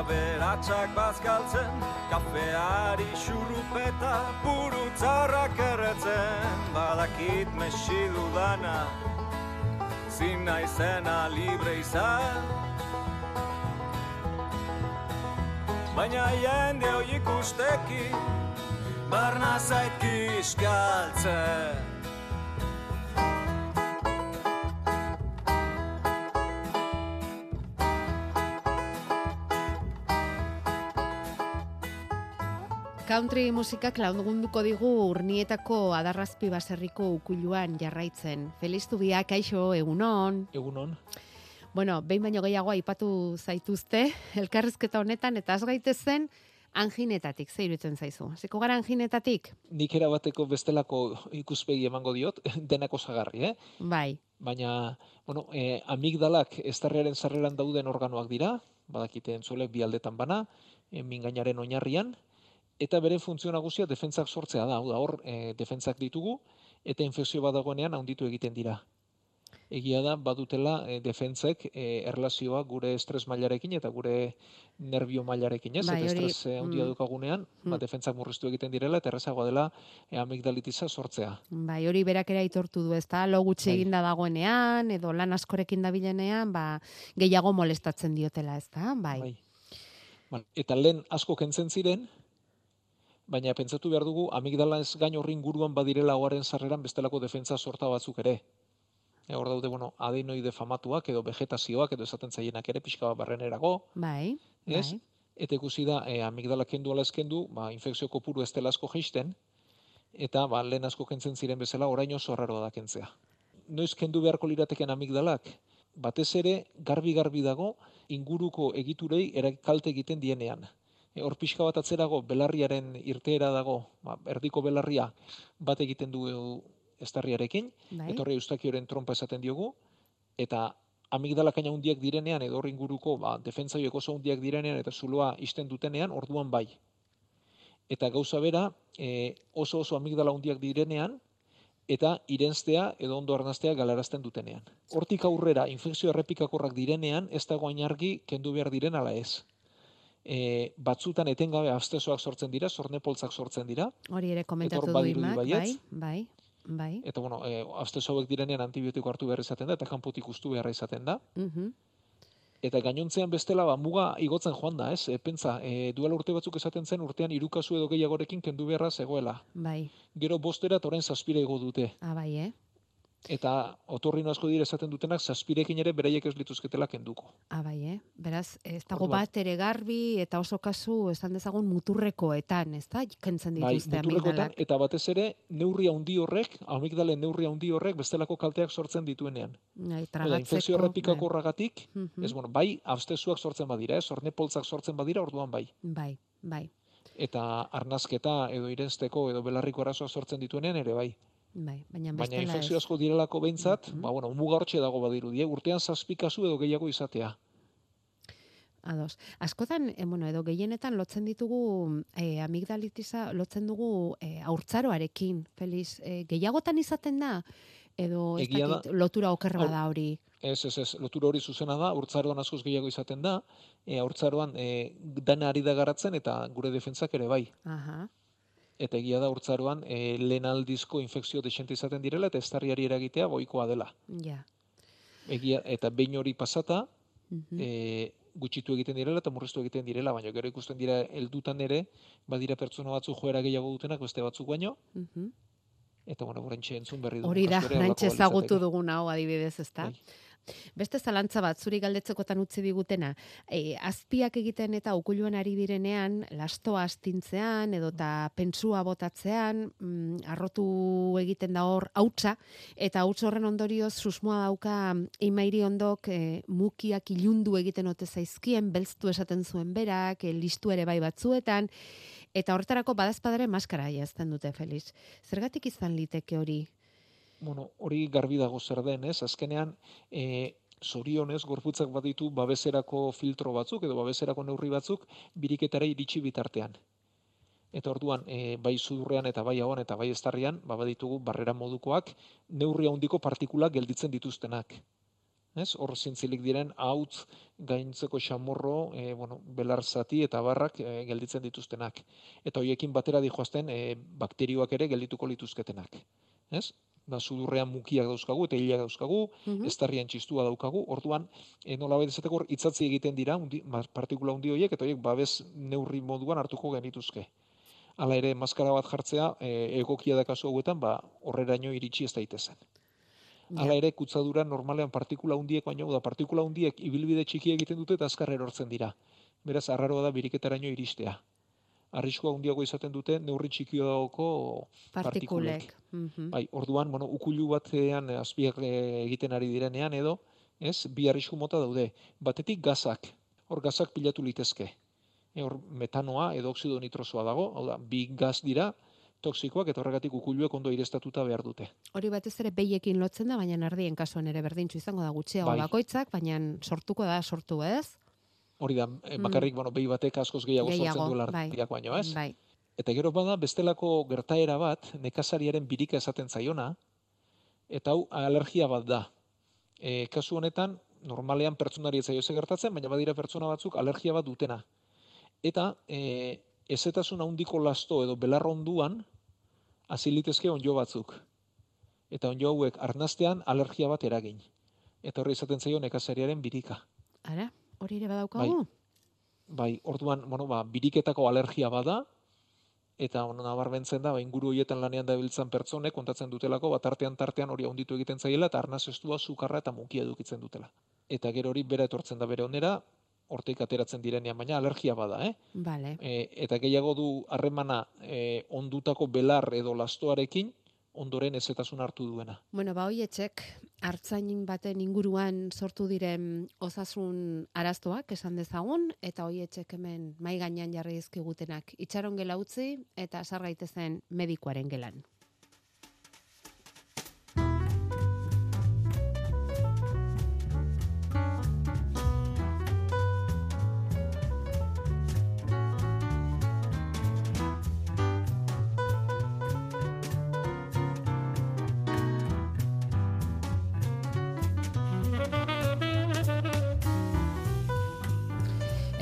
Aberatsak bazkaltzen, kafeari xurupeta, purutzarrak erretzen, badakit mesilu dana, zina izena libre izan. Baina jende hoi ikusteki, barna zait kiskaltzen. Country musikak lagunduko digu urnietako adarrazpi baserriko ukuluan jarraitzen. Feliz Zubiak, kaixo, egunon. Egunon. Bueno, behin baino gehiago aipatu zaituzte, elkarrizketa honetan, eta az gaitezen anginetatik, ze iruditzen zaizu. Hasiko gara anginetatik? Nik erabateko bestelako ikuspegi emango diot, denako zagarri, eh? Bai. Baina, bueno, eh, amigdalak estarrearen sarreran dauden organoak dira, badakite entzuelek bi aldetan bana, eh, mingainaren oinarrian, eta beren funtzio nagusia defentsak sortzea da, hau da hor, eh, defentsak ditugu, eta infekzio bat dagoenean handitu egiten dira. egia da badutela e, defentzek e, erlazioa gure estres mailarekin eta gure nervio mailarekin, ez? Bai, eta estres eh, handia mm. dukagunean, ba, Mm. defentzak murriztu egiten direla eta errazagoa dela e, amigdalitisa sortzea. Bai, hori berak ere aitortu du, ezta? Lo gutxi Bai. eginda dagoenean edo lan askorekin dabilenean, ba gehiago molestatzen diotela, ezta? Bai. Bai. Bueno, eta lehen asko kentzen ziren, baina pentsatu behar dugu amigdala ez gain horrin guruan badirela oaren sarreran bestelako defentza sorta batzuk ere. E, hor daude, bueno, adenoide famatuak edo vegetazioak edo esaten zaienak ere pixka bat barrenerago, Bai. ez? Bai. Eta ikusi da, e, amigdala kendu ala ez kendu, ba, infekzio kopuru ez dela asko jeisten, eta ba, lehen asko kentzen ziren bezala, orain oso arraroa da kentzea. Noiz kendu beharko lirateken amigdalak, batez ere garbi-garbi dago inguruko egiturei erak kalte egiten dienean. E, hor pixka bat atzerago belarriaren irteera dago, ba, erdiko belarria bat egiten du estarriarekin, Bai. etorri eustakioren trompa esaten diogu, eta amigdalak aina hundiak direnean, edo hor inguruko ba, defentza horiek oso hundiak direnean, eta zuloa isten dutenean, orduan bai. Eta gauza bera, e, oso oso amigdala hundiak direnean, eta irentztea edo ondo arnaztea galarazten dutenean. Hortik aurrera, infekzio errepikakorrak direnean, ez dago hain argi kendu behar diren ala ez. E, batzutan etengabe abstezoak sortzen dira, sornepoltzak sortzen dira, Hori ere komentatu du imak, bai, bai, bai. eta bueno, e, abstezo hauek direnean antibiotiko hartu behar izaten da, eta kanpotik ustu behar izaten da. Mhm. Eta gainontzean bestela ba, muga igotzen joan da, ez? E, pentsa, e, duela urte batzuk esaten zen urtean hirukasu edo gehiagorekin kendu beharra zegoela. Bai. Gero bostera eta orain zazpira igo dute. Ah, bai, eh? Eta otorrino asko dira esaten dutenak zazpirekin ere beraiek ez lituzketela kenduko. Ah, bai, eh? Beraz, ez dago Orduan. bat ere garbi eta oso kasu esan dezagun muturrekoetan, ez da? Kentzen Bai, dituzte muturrekoetan, amigdalak. eta batez ere neurri handi horrek, amigdalen neurri handi horrek bestelako kalteak sortzen dituenean. Bai, tragatzeko. infekzio errepikakorragatik, Mhm. ez bueno, bai abstezuak sortzen badira, ez, ornepoltzak sortzen badira, orduan bai. Bai, bai, Eta arnazketa edo irensteko edo belarriko arazoa sortzen dituenean ere bai. Bai. Baina Baina infekzio asko direlako behintzat, Mhm. ba, bueno, muga hortxe dago badirudi, eh? urtean zazpi kasu edo gehiago izatea. Ados. Askotan, eh, bueno, edo gehienetan lotzen ditugu eh, amigdalitisa, lotzen dugu eh, haurtzaroarekin, Feliz. Eh, gehiagotan izaten da? Edo ez Egia da. dakit, lotura okerra da hori. Ez, ez, ez, lotura hori zuzena da, urtzaroan askoz gehiago izaten da, e, urtzaroan e, dana ari da garatzen eta gure defentzak ere bai. Aha. Eta egia da urtzaroan e, lehen aldizko infekzio desente izaten direla eta estarriari eragitea goikoa dela. Ja. Egia, eta behin hori pasata, Mhm. e, gutxitu egiten direla eta murriztu egiten direla, baina gero ikusten dira heldutan ere, badira pertsona batzuk joera gehiago dutenak beste batzuk baino, Mhm. eta bueno, oraintxe entzun berri dugu. Hori da, nantxe ezagutu dugun hau adibidez, ezta? Bai. Beste zalantza bat, zuri galdetzekotan utzi digutena, e, azpiak egiten eta ukuluan ari direnean, lastoa astintzean, edo eta pentsua botatzean, mm, arrotu egiten da hor hautsa, eta hauts horren ondorioz susmoa dauka imairi ondok e, mukiak ilundu egiten ote zaizkien, belztu esaten zuen berak, e, listu ere bai batzuetan, eta horretarako badazpadare maskara jazten dute, Feliz. Zergatik izan liteke hori? Bueno, hori garbi dago zer den, ez? Azkenean, e, zorionez, gorputzak baditu babeserako filtro batzuk edo babeserako neurri batzuk biriketara iritsi bitartean. Eta orduan, e, bai sudurrean eta bai hauan eta bai estarrian, ba baditugu barrera modukoak neurri handiko partikulak gelditzen dituztenak. Ez? Hor zintzilik diren hautz gaintzeko xamorro, e, bueno, belar zati eta barrak e, gelditzen dituztenak. Eta hoiekin batera dijoazten e, bakterioak ere geldituko lituzketenak. Ez? Ba, sudurrean mukiak dauzkagu eta hilak dauzkagu, Mhm. estarrian txistua daukagu, orduan, e, nola esateko hor itzatzi egiten dira undi, partikula hundi horiek, eta horiek babes neurri moduan hartuko genituzke. Hala ere, maskara bat jartzea, e, egokia da kasu hauetan, ba, horreraino iritsi ez daitezen. Hala ere, kutzadura normalean partikula hundiek baino, da partikula hundiek ibilbide txiki egiten dute eta azkar erortzen dira. Beraz, arraroa da biriketaraino iristea. Arriskua hundiago izaten dute neurri txikio dago partikulek. Partikulek. Mhm. Bai, orduan, bueno, ukulu batean azpiak eh, egiten ari direnean edo, ez, bi arrisku mota daude. Batetik gazak, hor gazak pilatu litezke. E, hor metanoa edo oxido nitrosoa dago, hau da, bi gaz dira, toksikoak eta horregatik ukuluek ondo irestatuta behar dute. Hori batez ere behiekin lotzen da, baina ardien kasuan ere berdintxu izango da gutxiago Bai. bakoitzak, baina sortuko da sortu, ez? Hori da, eh, bakarrik, bueno, behi batek askoz gehiago, Gehiago, sortzen duela bai. ardiak baino, ez? Bai. Eta gero bada bestelako gertaera bat, nekazariaren birika esaten zaiona, eta hau alergia bat da. E, kasu honetan, normalean pertsonari ez zaio ze gertatzen, baina badira pertsona batzuk alergia bat dutena. Eta e, ezetasun handiko lasto edo belar onduan hasi litezke onjo batzuk. Eta onjo hauek arnastean alergia bat eragin. Eta horri izaten zaio nekazariaren birika. Ara, hori ere badaukagu? Bai, orduan, bueno, ba, biriketako alergia bada, eta ono nabarmentzen da, ba, inguru horietan lanean dabiltzan pertsonek kontatzen dutelako, bat tartean tartean hori handitu egiten zaiela, eta arnaz estua, sukarra eta mukia edukitzen dutela. Eta gero hori bera etortzen da bere onera, horteik ateratzen direnean, baina alergia bada, eh? Vale. E, eta gehiago du harremana e, ondutako belar edo lastoarekin, ondoren ezetasun hartu duena. Bueno, ba hoietxek hartzain baten inguruan sortu diren osasun arastoak esan dezagun eta hoietxek hemen mai gainean jarri dizkigutenak itxaron gela utzi eta sar gaitezen medikuaren gelan.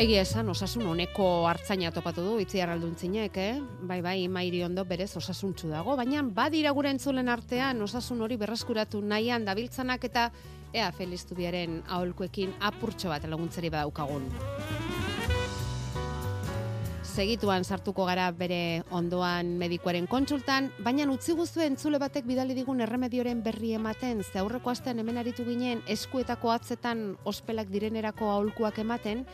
Egia esan, osasun honeko hartzaina topatu du, itziar alduntzinek, eh? Bai, bai, mairi ondo berez osasuntzu dago, baina badira gure entzulen artean osasun hori berreskuratu nahian dabiltzanak eta ea Feliz Tubiaren aholkuekin apurtxo bat laguntzeri badaukagun. Segituan sartuko gara bere ondoan medikuaren kontsultan, baina utzi guztu entzule batek bidali digun erremedioren berri ematen, ze aurreko astean hemen aritu ginen eskuetako atzetan ospelak direnerako aholkuak ematen,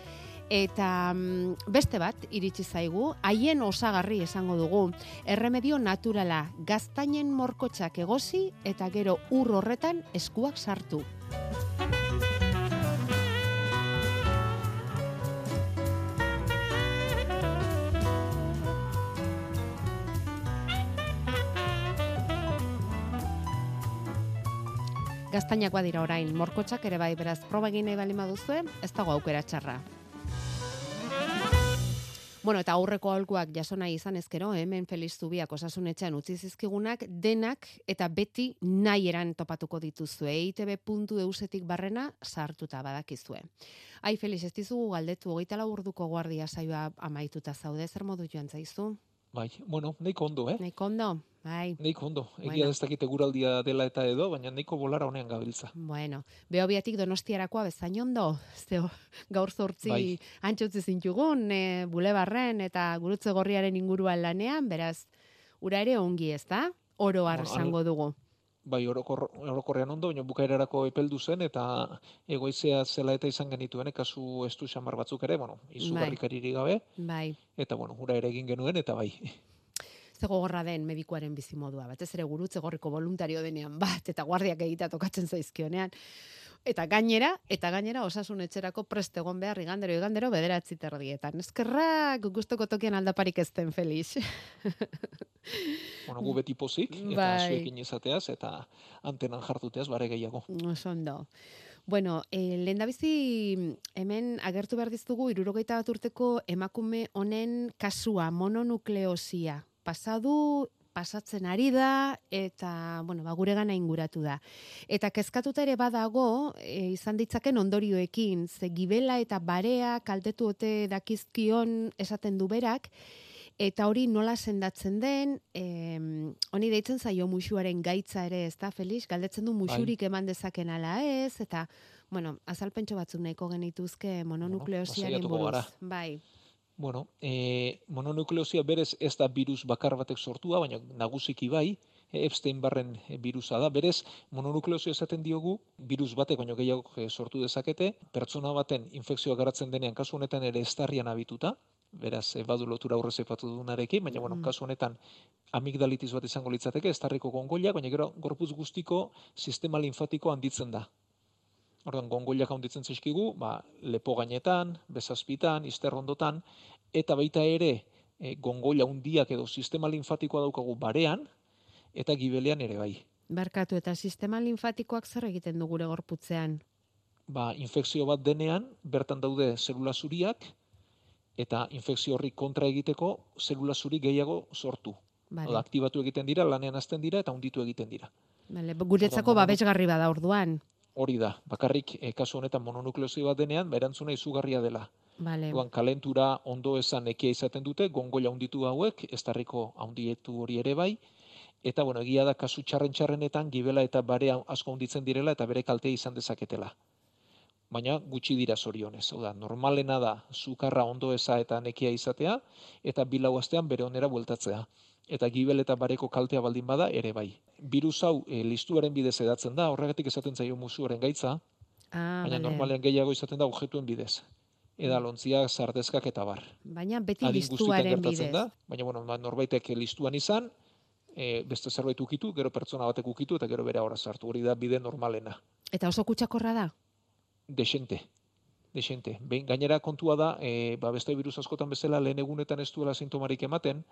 eta mm, beste bat iritsi zaigu, haien osagarri esango dugu. Erremedio naturala, gaztainen morkotxak egosi eta gero ur horretan eskuak sartu. Gaztainak badira orain, morkotxak ere bai beraz proba egin nahi bali maduzue, ez dago aukera txarra. Bueno, eta aurreko aholkuak jaso nahi izan ezkero, hemen Feliz Zubiak osasunetxean utzi zizkigunak, denak eta beti nahi eran topatuko dituzue. eitb.eusetik barrena sartuta badakizue. Ai, Feliz, ez dizugu galdetu, hogeita urduko guardia saioa amaituta zaude, zer modu joan zaizu? Bai, bueno, nahiko ondo, eh? Nahiko ondo, bai. Nahiko ondo. Egia Bueno. ez dakite guraldia dela eta edo, baina nahiko bolara honean gabiltza. Bueno, behobiatik donostiarakoa bezain ondo, zeo gaur zortzi Bai. antxotzi zintugun, e, bulebarren eta gurutze gorriaren inguruan lanean, beraz, ura ere ongi ez da? Oro har esango dugu. Bai, orokor, orokorrean ondo, baina bukaerarako epeldu zen, eta egoizea zela eta izan genituen, eh, kasu estu xamar batzuk ere, bueno, izugarrikaririk gabe, Bai. eta bueno, ura ere egin genuen, eta bai. Ze gogorra den medikuaren bizimodua, batez ere gurutze gorriko voluntario denean bat, eta guardiak egitea tokatzen zaizkionean. Eta gainera, eta gainera osasun etxerako prest egon behar igandero, igandero bederatzi terdietan. Eskerrak gustoko tokian aldaparik ez den, Felix. Bueno, gu beti pozik, eta Bai. zuekin izateaz, eta antenan jartuteaz bare gehiago. Oso ondo. Bueno, eh, lehendabizi hemen agertu behar diztugu irurogeita bat urteko emakume honen kasua, mononukleosia. Pasadu, pasatzen ari da, eta, bueno, ba, gure gana inguratu da. Eta kezkatuta ere badago, e, izan ditzaken ondorioekin, ze gibela eta barea kaltetu ote dakizkion esaten du berak, eta hori nola sendatzen den, em, honi deitzen zaio musuaren gaitza ere, ez da, Felix? Galdetzen du musurik eman dezaken ala ez, eta, bueno, azalpentso batzuk nahiko genituzke mononukleosiaren saiatuko buruz. Bai, Bueno, e, mononukleosia berez ez da virus bakar batek sortua, baina nagusiki bai, Epstein barren virusa da. Berez, mononukleosia esaten diogu, virus batek baino gehiago eh, sortu dezakete, pertsona baten infekzioa garatzen denean kasu honetan ere estarrian abituta, beraz, badu lotura aurrez aipatu dunarekin, baina, bueno, Mm. kasu honetan amigdalitis bat izango litzateke, estarriko gongoiak, baina gero gorputz guztiko sistema linfatiko handitzen da. Orduan, gongoiak handitzen zaizkigu, ba, lepo gainetan, bezazpitan, izterrondotan, eta baita ere, e, gongoila handiak edo sistema linfatikoa daukagu barean, eta gibelean ere bai. barkatu eta sistema linfatikoak zer egiten du gure gorputzean? Ba, infekzio bat denean, bertan daude zelula zuriak, eta infekzio horri kontra egiteko zelula zuri gehiago sortu. Vale. Aktibatu egiten dira, lanean hasten dira, eta hunditu egiten dira. Vale, guretzako babesgarri bada orduan. Hori da. Bakarrik e, kasu honetan mononukleosi bat denean, ba, erantzuna izugarria dela. Vale. Duan kalentura ondo esan ekia izaten dute, gongoila hunditu hauek, ez tarriko handietu hori ere bai, eta bueno, egia da kasu txarren txarrenetan gibela eta bare asko hunditzen direla eta bere kaltea izan dezaketela. Baina gutxi dira zorionez. Hau da, normalena da sukarra ondo eza eta nekia izatea, eta bilau astean bere onera bueltatzea. Eta gibel eta bareko kaltea baldin bada ere bai. Virus hau e, listuaren bidez edatzen da, horregatik esaten zaio musuaren gaitza, Ah, baina vale. normalean gehiago izaten da objektuen bidez. Edalontziak, sardezkak eta bar. Baina beti Adin listuaren bidez. Da, baina bueno, ba, norbaitek listuan izan, e, beste zerbait ukitu, gero pertsona batek ukitu eta gero bere ahora sartu. Hori da bide normalena. Eta oso kutsakorra da? Desente. Desente. Behin, gainera kontua da, e, ba, beste virus askotan bezala lehen egunetan ez duela sintomarik ematen,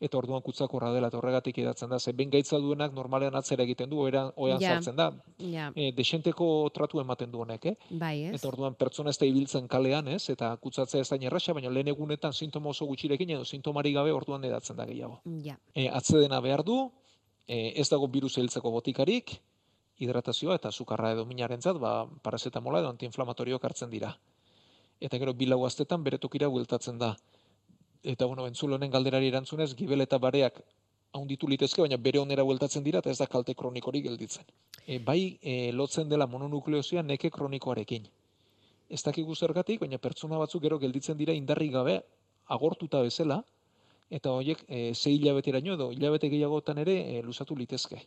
eta orduan kutsakorra dela eta horregatik edatzen da. Ze behin gaitza duenak normalean atzera egiten du, oeran, oean Ja. sartzen da. Ja, E, desenteko tratu ematen du honek, eh? bai, ez? Eta orduan pertsona ez da ibiltzen kalean, ez? Eta kutsatzea ez da erraxa, baina lehen egunetan sintoma oso gutxirekin edo sintomari gabe orduan edatzen da gehiago. Ja. E, atzedena behar du, e, ez dago virus hiltzeko botikarik, hidratazioa eta sukarra edo minarentzat, ba, parasetamola edo antiinflamatorioak hartzen dira. Eta gero bilau astetan bere tokira bueltatzen da. Eta bueno, entzule honen galderari erantzunez, gibel eta bareak haunditu litezke, baina bere onera bueltatzen dira eta ez da kalte kronikorik gelditzen. E, bai, e, lotzen dela mononukleosia neke kronikoarekin. Ez dakigu zergatik, baina pertsona batzuk gero gelditzen dira indarrik gabe agortuta bezala, eta horiek e, zei hilabeteraino edo hilabete gehiagotan ere e, luzatu litezke.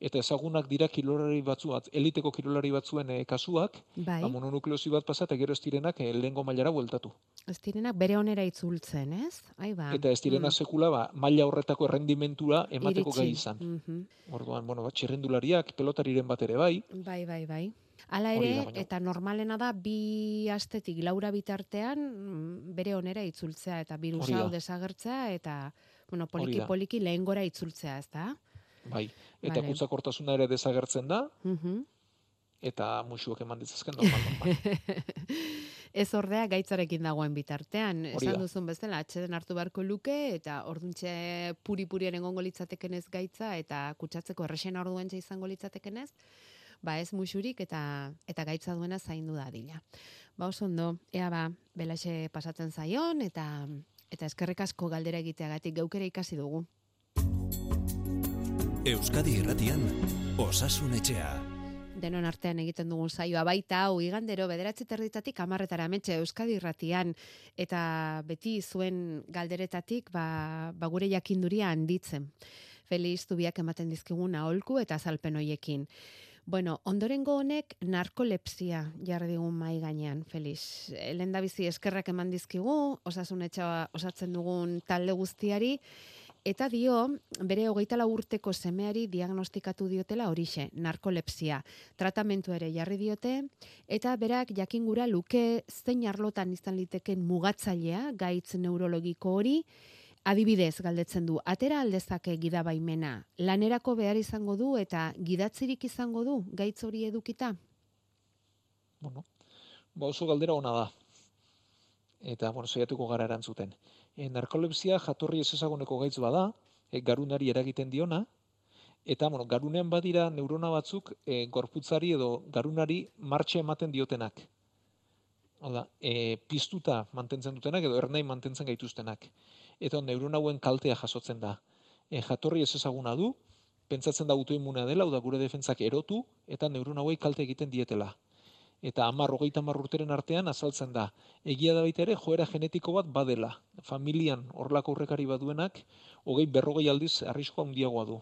Eta ezagunak dira kilolari batzu, at- eliteko kilolari batzuen e, kasuak, Bai. ba, mononukleosi bat pasa eta gero ez direnak e, lehengo mailara bueltatu. Ez direnak bere onera itzultzen, ez? Ai ba. Eta ez direna Mm. sekula ba, maila horretako errendimentura emateko gai Iritsi. izan. Mhm. Orduan, bueno, ba, txirrendulariak, pelotariren bat ere bai, Bai, bai, bai. Hala ere, eta normalena da, bi astetik laura bitartean mm, bere onera itzultzea, eta virusa desagertzea, eta, bueno, Hori da. poliki-poliki lehen gora itzultzea, ez da? bai. Eta Vale. kutsakortasuna ere desagertzen da, Mhm. eta musuak eman ditzazken normal, normal. Ez ordea gaitzarekin dagoen bitartean. Hori Esan da. duzun bezala, atxeden hartu beharko luke, eta orduntxe puri-purian egongo litzatekenez gaitza, eta kutsatzeko errexena orduan izango litzatekenez, ba ez musurik eta eta gaitza duena zaindu da dila. Ba oso ondo, ea ba, belaxe pasatzen zaion, eta eta eskerrik asko galdera egiteagatik geukera ikasi dugu. Euskadi Irratian Osasun Etxea. denon artean egiten dugun saioa baita, hau igandero bederatzi terditatik amarretara metxe Euskadi irratian, eta beti zuen galderetatik ba, ba gure jakinduria handitzen. Feliz Zubiak ematen dizkigun aholku eta azalpen hoiekin. Bueno, ondorengo honek narkolepsia jarri digun mai gainean, Feliz. Lehen bizi eskerrak eman dizkigu, osasun etxoa osatzen dugun talde guztiari, Eta dio, bere hogeita urteko semeari diagnostikatu diotela horixe, narkolepsia. Tratamentu ere jarri diote, eta berak jakingura luke zein arlotan izan liteken mugatzailea, gaitz neurologiko hori, adibidez galdetzen du, atera aldezake gidabaimena, lanerako behar izango du eta gidatzirik izango du, gaitz hori edukita? Bueno, ba oso galdera ona da. Eta, bueno, saiatuko gara erantzuten. E, narkolepsia jatorri ez ezaguneko gaitz bada, e, garunari eragiten diona, eta, bueno, garunean badira neurona batzuk e, gorputzari edo garunari martxe ematen diotenak. Hala, e, piztuta mantentzen dutenak edo ernai mantentzen gaituztenak. Eta neurona hauen kaltea jasotzen da. E, jatorri ez ezaguna du, pentsatzen da autoimmunea dela, da gure defentsak erotu, eta neurona hauei kalte egiten dietela eta hamar hogeita hamar urteren artean azaltzen da. Egia da baita ere joera genetiko bat badela. Familian horlako urrekari baduenak, hogei berrogei aldiz arriskoa handiagoa du.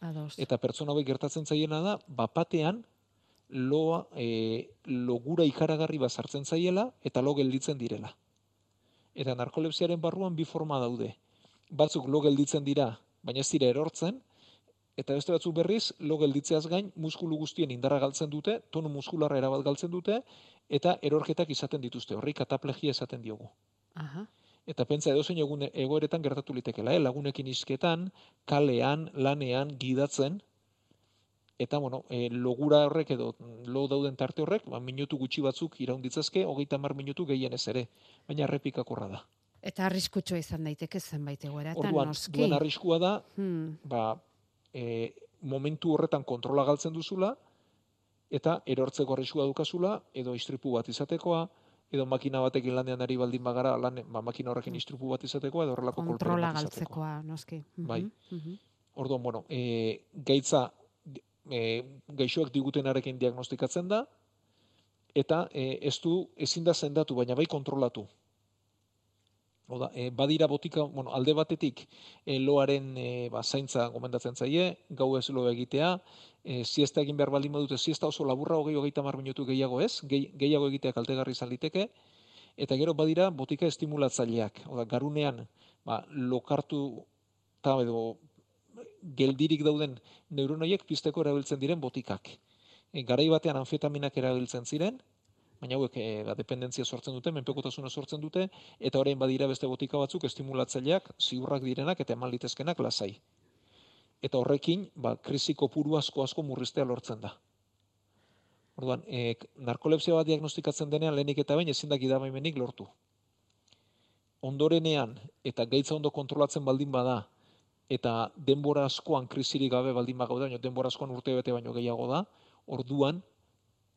Ados. Eta pertsona hauek gertatzen zaiena da, bapatean loa, e, logura ikaragarri bat sartzen zaiela eta lo gelditzen direla. Eta narkolepsiaren barruan bi forma daude. Batzuk lo gelditzen dira, baina ez dira erortzen, eta beste batzuk berriz, lo gelditzeaz gain, muskulu guztien indarra galtzen dute, tonu muskularra erabat galtzen dute, eta erorketak izaten dituzte, horri kataplegia esaten diogu. Aha. Eta pentsa edozein egun egoeretan gertatu litekela, eh? lagunekin isketan, kalean, lanean, gidatzen, eta bueno, e, logura horrek edo lo dauden tarte horrek, ba, minutu gutxi batzuk iraun ditzazke, hogeita mar minutu gehienez ere, baina errepikakorra da. Eta arriskutsua izan daiteke zenbait egoeratan, Orduan, noski. duen arriskua da, Hmm. ba, e, momentu horretan kontrola galtzen duzula, eta erortzeko arriskua dukazula, edo istripu bat izatekoa, edo makina batekin lanean ari baldin bagara, lan, ba, makina horrekin istripu bat izatekoa, edo horrelako Kontrola bat galtzekoa, noski. Mhm, Bai. mhm. Orduan, bueno, e, gaitza e, gaixoak digutenarekin diagnostikatzen da, eta e, ez du ezin da sendatu, baina bai kontrolatu. Oda, e, badira botika, bueno, alde batetik e, loaren e, ba, zaintza gomendatzen zaie, gau ez lo egitea, e, siesta egin behar baldin badute, siesta oso laburra hogei hogeita mar minutu gehiago ez, gehi, gehiago egitea kaltegarri izan liteke, eta gero badira botika estimulatzaileak. Oda, garunean, ba, lokartu eta edo geldirik dauden neuronoiek pizteko erabiltzen diren botikak. E, garai batean anfetaminak erabiltzen ziren, baina hauek e, ba, dependentzia sortzen dute, menpekotasuna sortzen dute, eta orain badira beste botika batzuk estimulatzaileak, ziurrak direnak eta eman litezkenak lasai. Eta horrekin, ba, krisi kopuru asko asko murriztea lortzen da. Orduan, e, narkolepsia bat diagnostikatzen denean lehenik eta bain ezin da gidabaimenik lortu. Ondorenean eta gaitza ondo kontrolatzen baldin bada eta denbora askoan krisirik gabe baldin bagaude, baina denbora askoan urte bete baino gehiago da, orduan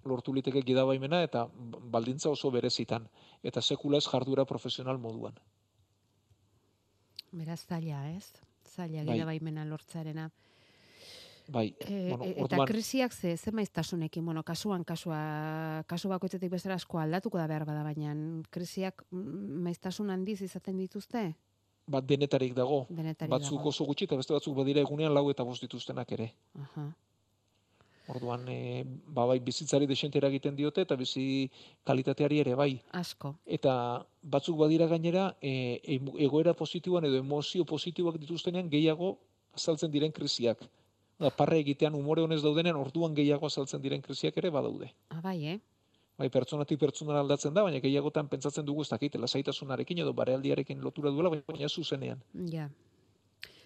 lortu liteke gidabaimena eta baldintza oso berezitan eta sekula ez jarduera profesional moduan. Beraz zaila, ez? Zaila Bai. gira baimena lortzarena. Bai, E, bueno, eta orduan krisiak ze, ze maiztasunekin, bueno, kasuan, kasua, kasu bakoitzetik bezala asko aldatuko da behar bada, baina krisiak mm, maiztasun handiz izaten dituzte? bat denetarik dago. Denetarik batzuk dago. oso gutxi eta beste batzuk badira egunean lau eta bost dituztenak ere. Aha. Orduan, e, ba bai bizitzari desentera egiten diote eta bizi kalitateari ere bai. Asko. Eta batzuk badira gainera e, egoera positiboan edo emozio positiboak dituztenean gehiago azaltzen diren krisiak. Da, parre egitean umore honez daudenean orduan gehiago azaltzen diren krisiak ere badaude. Ah, bai, eh? Bai, pertsonatik pertsonara aldatzen da, baina gehiagotan pentsatzen dugu ez dakit, lasaitasunarekin edo barealdiarekin lotura duela, baina zuzenean. Ja.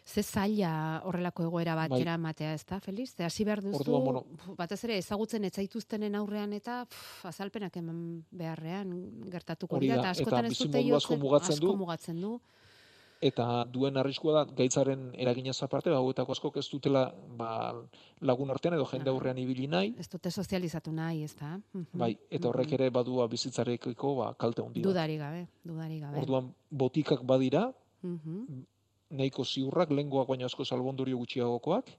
Ze zaila horrelako egoera Bai. batera matea, ez da, Feliz? Ze hasi behar duzu, Orduan, bueno. pf, batez ere ezagutzen etzaituztenen aurrean eta pf, azalpenak eman beharrean gertatuko dira, eta askotan ez dute asko mugatzen asko du. mugatzen du. Eta duen arriskua da, gaitzaren eraginaz aparte, ba, hauetako askok ez dutela ba, lagun artean edo jende aurrean ibili nahi, Ez dute sozializatu nahi, ez da? Bai, eta horrek ere badua bizitzarekiko ba, kalte handi bat. Dudari gabe, dudari gabe. Orduan, botikak badira. Nahiko ziurrak, lengoak baina asko salbondorio gutxiagokoak,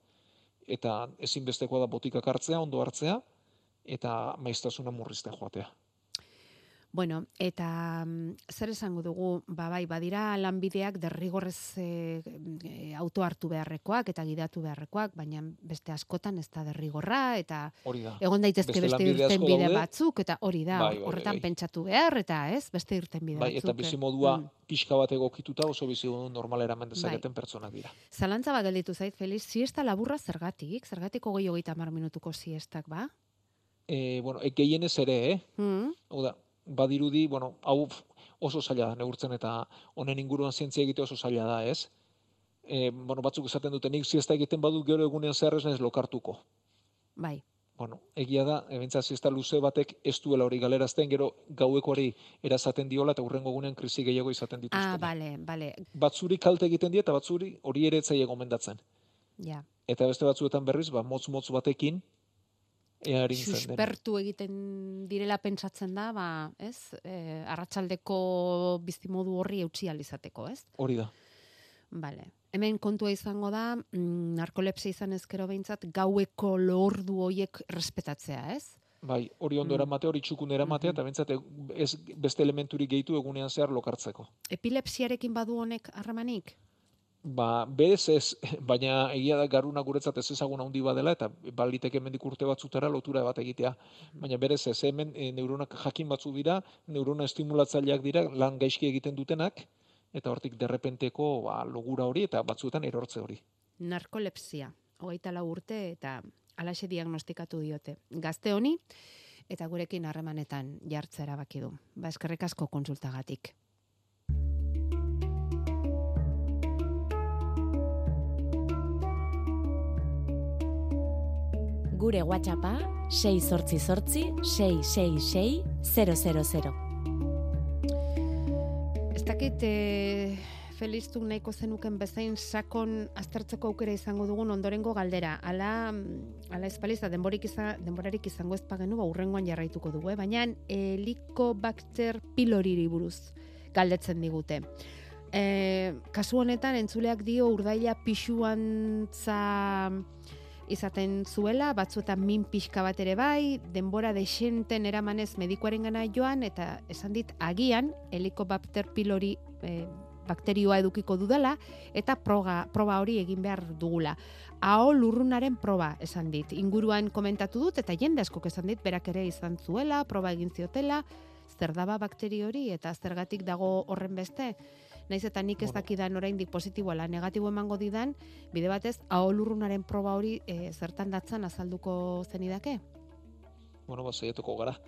eta ezinbestekoa da botikak hartzea, ondo hartzea, eta maiztasuna murrizten joatea. Bueno, eta mm, zer esango dugu, ba bai, badira lanbideak derrigorrez e, e, auto hartu beharrekoak eta gidatu beharrekoak, baina beste askotan ez da derrigorra eta da. egon daitezke Beste beste, irtenbide daude. batzuk eta hori da, Bai, bai, bai, horretan bai. pentsatu behar eta ez, beste irtenbide Bai, batzuk. eta eh. bizimodua Mm. pixka bat egokituta oso bizimodun normalera Bai. mendezaketen pertsonak dira. Zalantza bat gelditu zait, Feliz, siesta laburra zergatik? Zergatik hogei hogeita hamar minutuko siestak, ba? E, bueno, e, gehienez ere, eh? Mm? Hau da, badirudi, bueno, hau oso zaila da neurtzen eta honen inguruan zientzia egite oso zaila da, ez? E, bueno, batzuk esaten dute, nik siesta egiten badut gero egunean zehar ez lokartuko. Bai. Bueno, egia da, ebentza siesta luze batek ez duela hori galerazten, gero gaueko hori erazaten diola eta urrengo egunean krisi gehiago izaten dituzte. Ah, bale, bale, Batzuri kalte egiten die eta batzuri hori ere etzaie gomendatzen. ja. Eta beste batzuetan berriz, ba, motz-motz batekin. Suspertu egiten direla pentsatzen da, ba, ez? E, arratsaldeko bizimodu horri eutsi izateko, ez? Hori da. Bale. Hemen kontua izango da, mm, narkolepsia izan ezkero behintzat, gaueko lordu hoiek respetatzea, ez? Bai, hori ondo Mm. eramatea, hori txukun eramatea, eta bentsat ez beste elementurik gehitu egunean zehar lokartzeko. Epilepsiarekin badu honek harremanik? Ba, berez ez, baina egia da garuna guretzat ez ezagun handi badela, eta baliteke hemendik urte batzutara lotura bat egitea. Baina berez ez, hemen e, neuronak jakin batzu dira, neurona estimulatzaileak dira, lan gaizki egiten dutenak, eta hortik derrepenteko ba, logura hori eta batzuetan erortze hori. Narkolepsia, hogeita lau urte eta alaxe diagnostikatu diote. Gazte honi, eta gurekin harremanetan jartzera erabaki du. Ba, eskerrik asko konsultagatik. Gure WhatsAppa 688 666 000. Ez dakit e, Feliztuk nahiko zenuken bezain sakon aztertzeko aukera izango dugun ondorengo galdera. Ala, mm, ala espaliza denborik izan, denborarik izango ez pagenu, ba, urrengoan jarraituko dugu, eh? baina helikobakter piloriri buruz galdetzen digute. E, kasu honetan entzuleak dio urdaila pixuantza izaten zuela, batzuetan min pixka bat ere bai, denbora desenten eramanez medikuaren gana joan, eta esan dit, agian, helikobakter pilori e, bakterioa edukiko dudala, eta proga, proba hori egin behar dugula. Aho lurrunaren proba esan dit. Inguruan komentatu dut, eta jende askok esan dit, berak ere izan zuela, proba egin ziotela, zer daba bakteri hori, eta zergatik dago horren beste, naiz eta nik ez dakidan oraindik positibo ala negatibo emango didan, bide batez, aholurrunaren proba hori e, zertan datzan azalduko zenidake? Bueno, ba, saiatuko gara.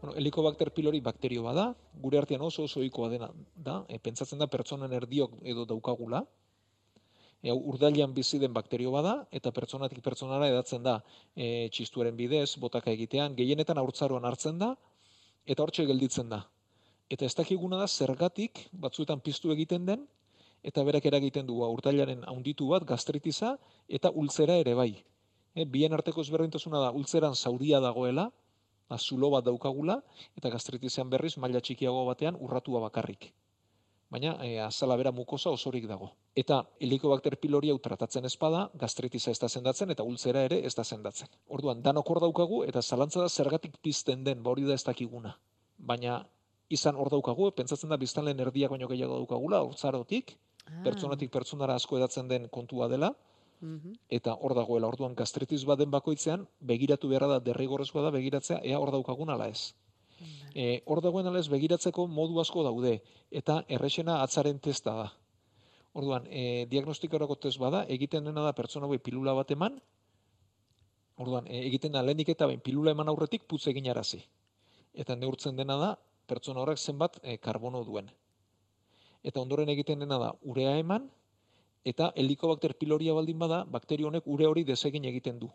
Bueno, Helicobacter pylori bakterio bada, gure artean oso oso ohikoa dena da, e, pentsatzen da pertsonan erdiok edo daukagula. E, hau urdailean bizi den bakterio bada eta pertsonatik pertsonara edatzen da e, txistuaren bidez, botaka egitean, gehienetan haurtzaroan hartzen da eta hortxe gelditzen da. Eta ez dakiguna da zergatik batzuetan piztu egiten den eta berak eragiten du urtailaren haunditu bat gastritiza eta ultzera ere bai. E, bien arteko ezberdintasuna da ultzeran zauria dagoela, azulo bat daukagula eta gastritizean berriz maila txikiago batean urratua bakarrik. Baina e, azala bera mukosa osorik dago. Eta helikobakter pylori hau tratatzen espada, gastritiza ez da sendatzen eta ultzera ere ez da sendatzen. Orduan, danok hor daukagu eta zalantza da zergatik pizten den, ba hori da ez dakiguna. Baina izan hor daukagu, pentsatzen da biztanleen erdiak baino gehiago daukagula, hortzarotik, Ah. pertsonatik pertsonara asko edatzen den kontua dela, Mhm. eta hor dagoela orduan gastritis baden bakoitzean, begiratu beharra da derrigorrezkoa da begiratzea ea hor daukagun ala ez. E, hor dagoen ala ez begiratzeko modu asko daude, eta errexena atzaren testa da. Orduan, e, diagnostikarako test bada, egiten dena da pertsona hori pilula bat eman, orduan, e, egiten da lehenik eta behin pilula eman aurretik putz egin arazi. Eta neurtzen dena da, pertsona horrek zenbat e, karbono duen. Eta ondoren egiten dena da, urea eman, eta helikobakter piloria baldin bada, bakterio honek ure hori desegin egiten du.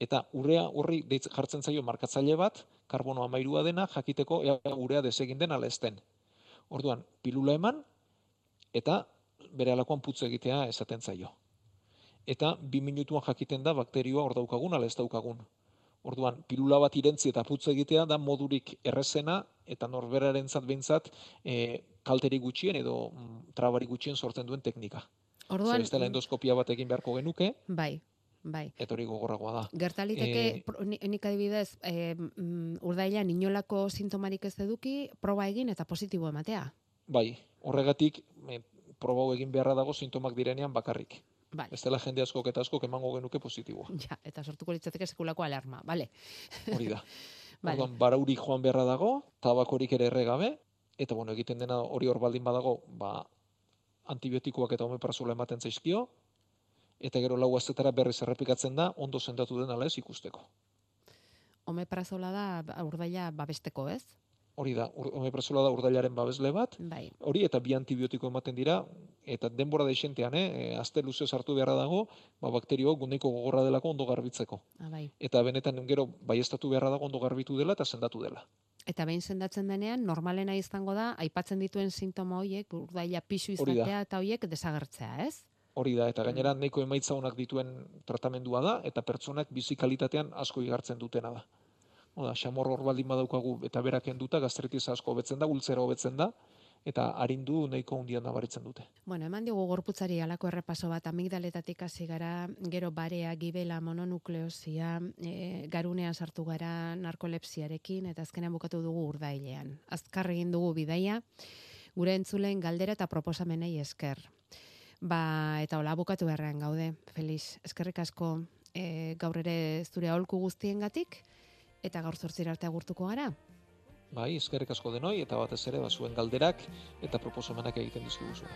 Eta urea horri deitz, jartzen zaio markatzaile bat, karbono amairua dena, jakiteko ea urea desegin den den. Orduan, pilula eman, eta bere alakoan putz egitea esaten zaio. Eta bi minutuan jakiten da bakterioa hor daukagun ala ez daukagun. Orduan, pilula bat irentzi eta putz egitea da modurik errezena eta norberaren zat behintzat e, kalteri gutxien edo mm, trabari gutxien sortzen duen teknika. Orduan, Zer bestela endoskopia bat egin beharko genuke, bai, bai. eta hori gogorragoa da. Gertaliteke, Eh, ni- nik adibidez, e, urdailan inolako sintomarik ez eduki, proba egin eta positibo ematea. Bai, horregatik e, proba egin beharra dago sintomak direnean bakarrik. Vale. Ez dela jende askok eta askok emango genuke positiboa. Ja, eta sortuko litzateke sekulako alarma, bale. Hori da. Vale. Orduan, barauri joan beharra dago, tabakorik ere erregabe, eta bueno, egiten dena hori hor baldin badago, ba, antibiotikoak eta omeprazole ematen zaizkio, eta gero lau asteetara berriz errepikatzen da, ondo sendatu den ala ez ikusteko. Omeprazola da ba, urdaila babesteko, ez? Hori da, ur, omeprazola da urdailaren babesle bat, Bai. hori eta bi antibiotiko ematen dira, eta denbora deixentean, eh, e, aste luze sartu beharra dago, ba, bakterio guneko gogorra delako ondo garbitzeko. Ah, bai. Eta benetan gero baiestatu beharra dago ondo garbitu dela eta sendatu dela. Eta behin sendatzen denean, normalena izango da, aipatzen dituen sintoma horiek, urdaila da. izatea eta horiek desagertzea, ez? Hori da, eta gainera nahiko emaitza onak dituen tratamendua da, eta pertsonak bizi kalitatean asko igartzen dutena da. Oda, xamor hor baldin badaukagu eta berak enduta gastritiza asko hobetzen da, ultzera hobetzen da, eta arindu nahiko hundian nabaritzen dute. Bueno, eman diogu gorputzari alako errepaso bat amigdaletatik hasi gara, gero barea, gibela, mononukleosia, e, garunean sartu gara narkolepsiarekin eta azkenean bukatu dugu urdailean. Azkar egin dugu bidaia, gure entzulen galdera eta proposamenei esker. Ba, eta hola bukatu beharrean gaude, Felix, eskerrik asko e, gaur ere zure aholku guztiengatik eta gaur zortzira arte agurtuko gara. Bai, eskerrik asko denoi, eta batez ere, ba, zuen galderak eta proposamenak egiten dizkiguzu.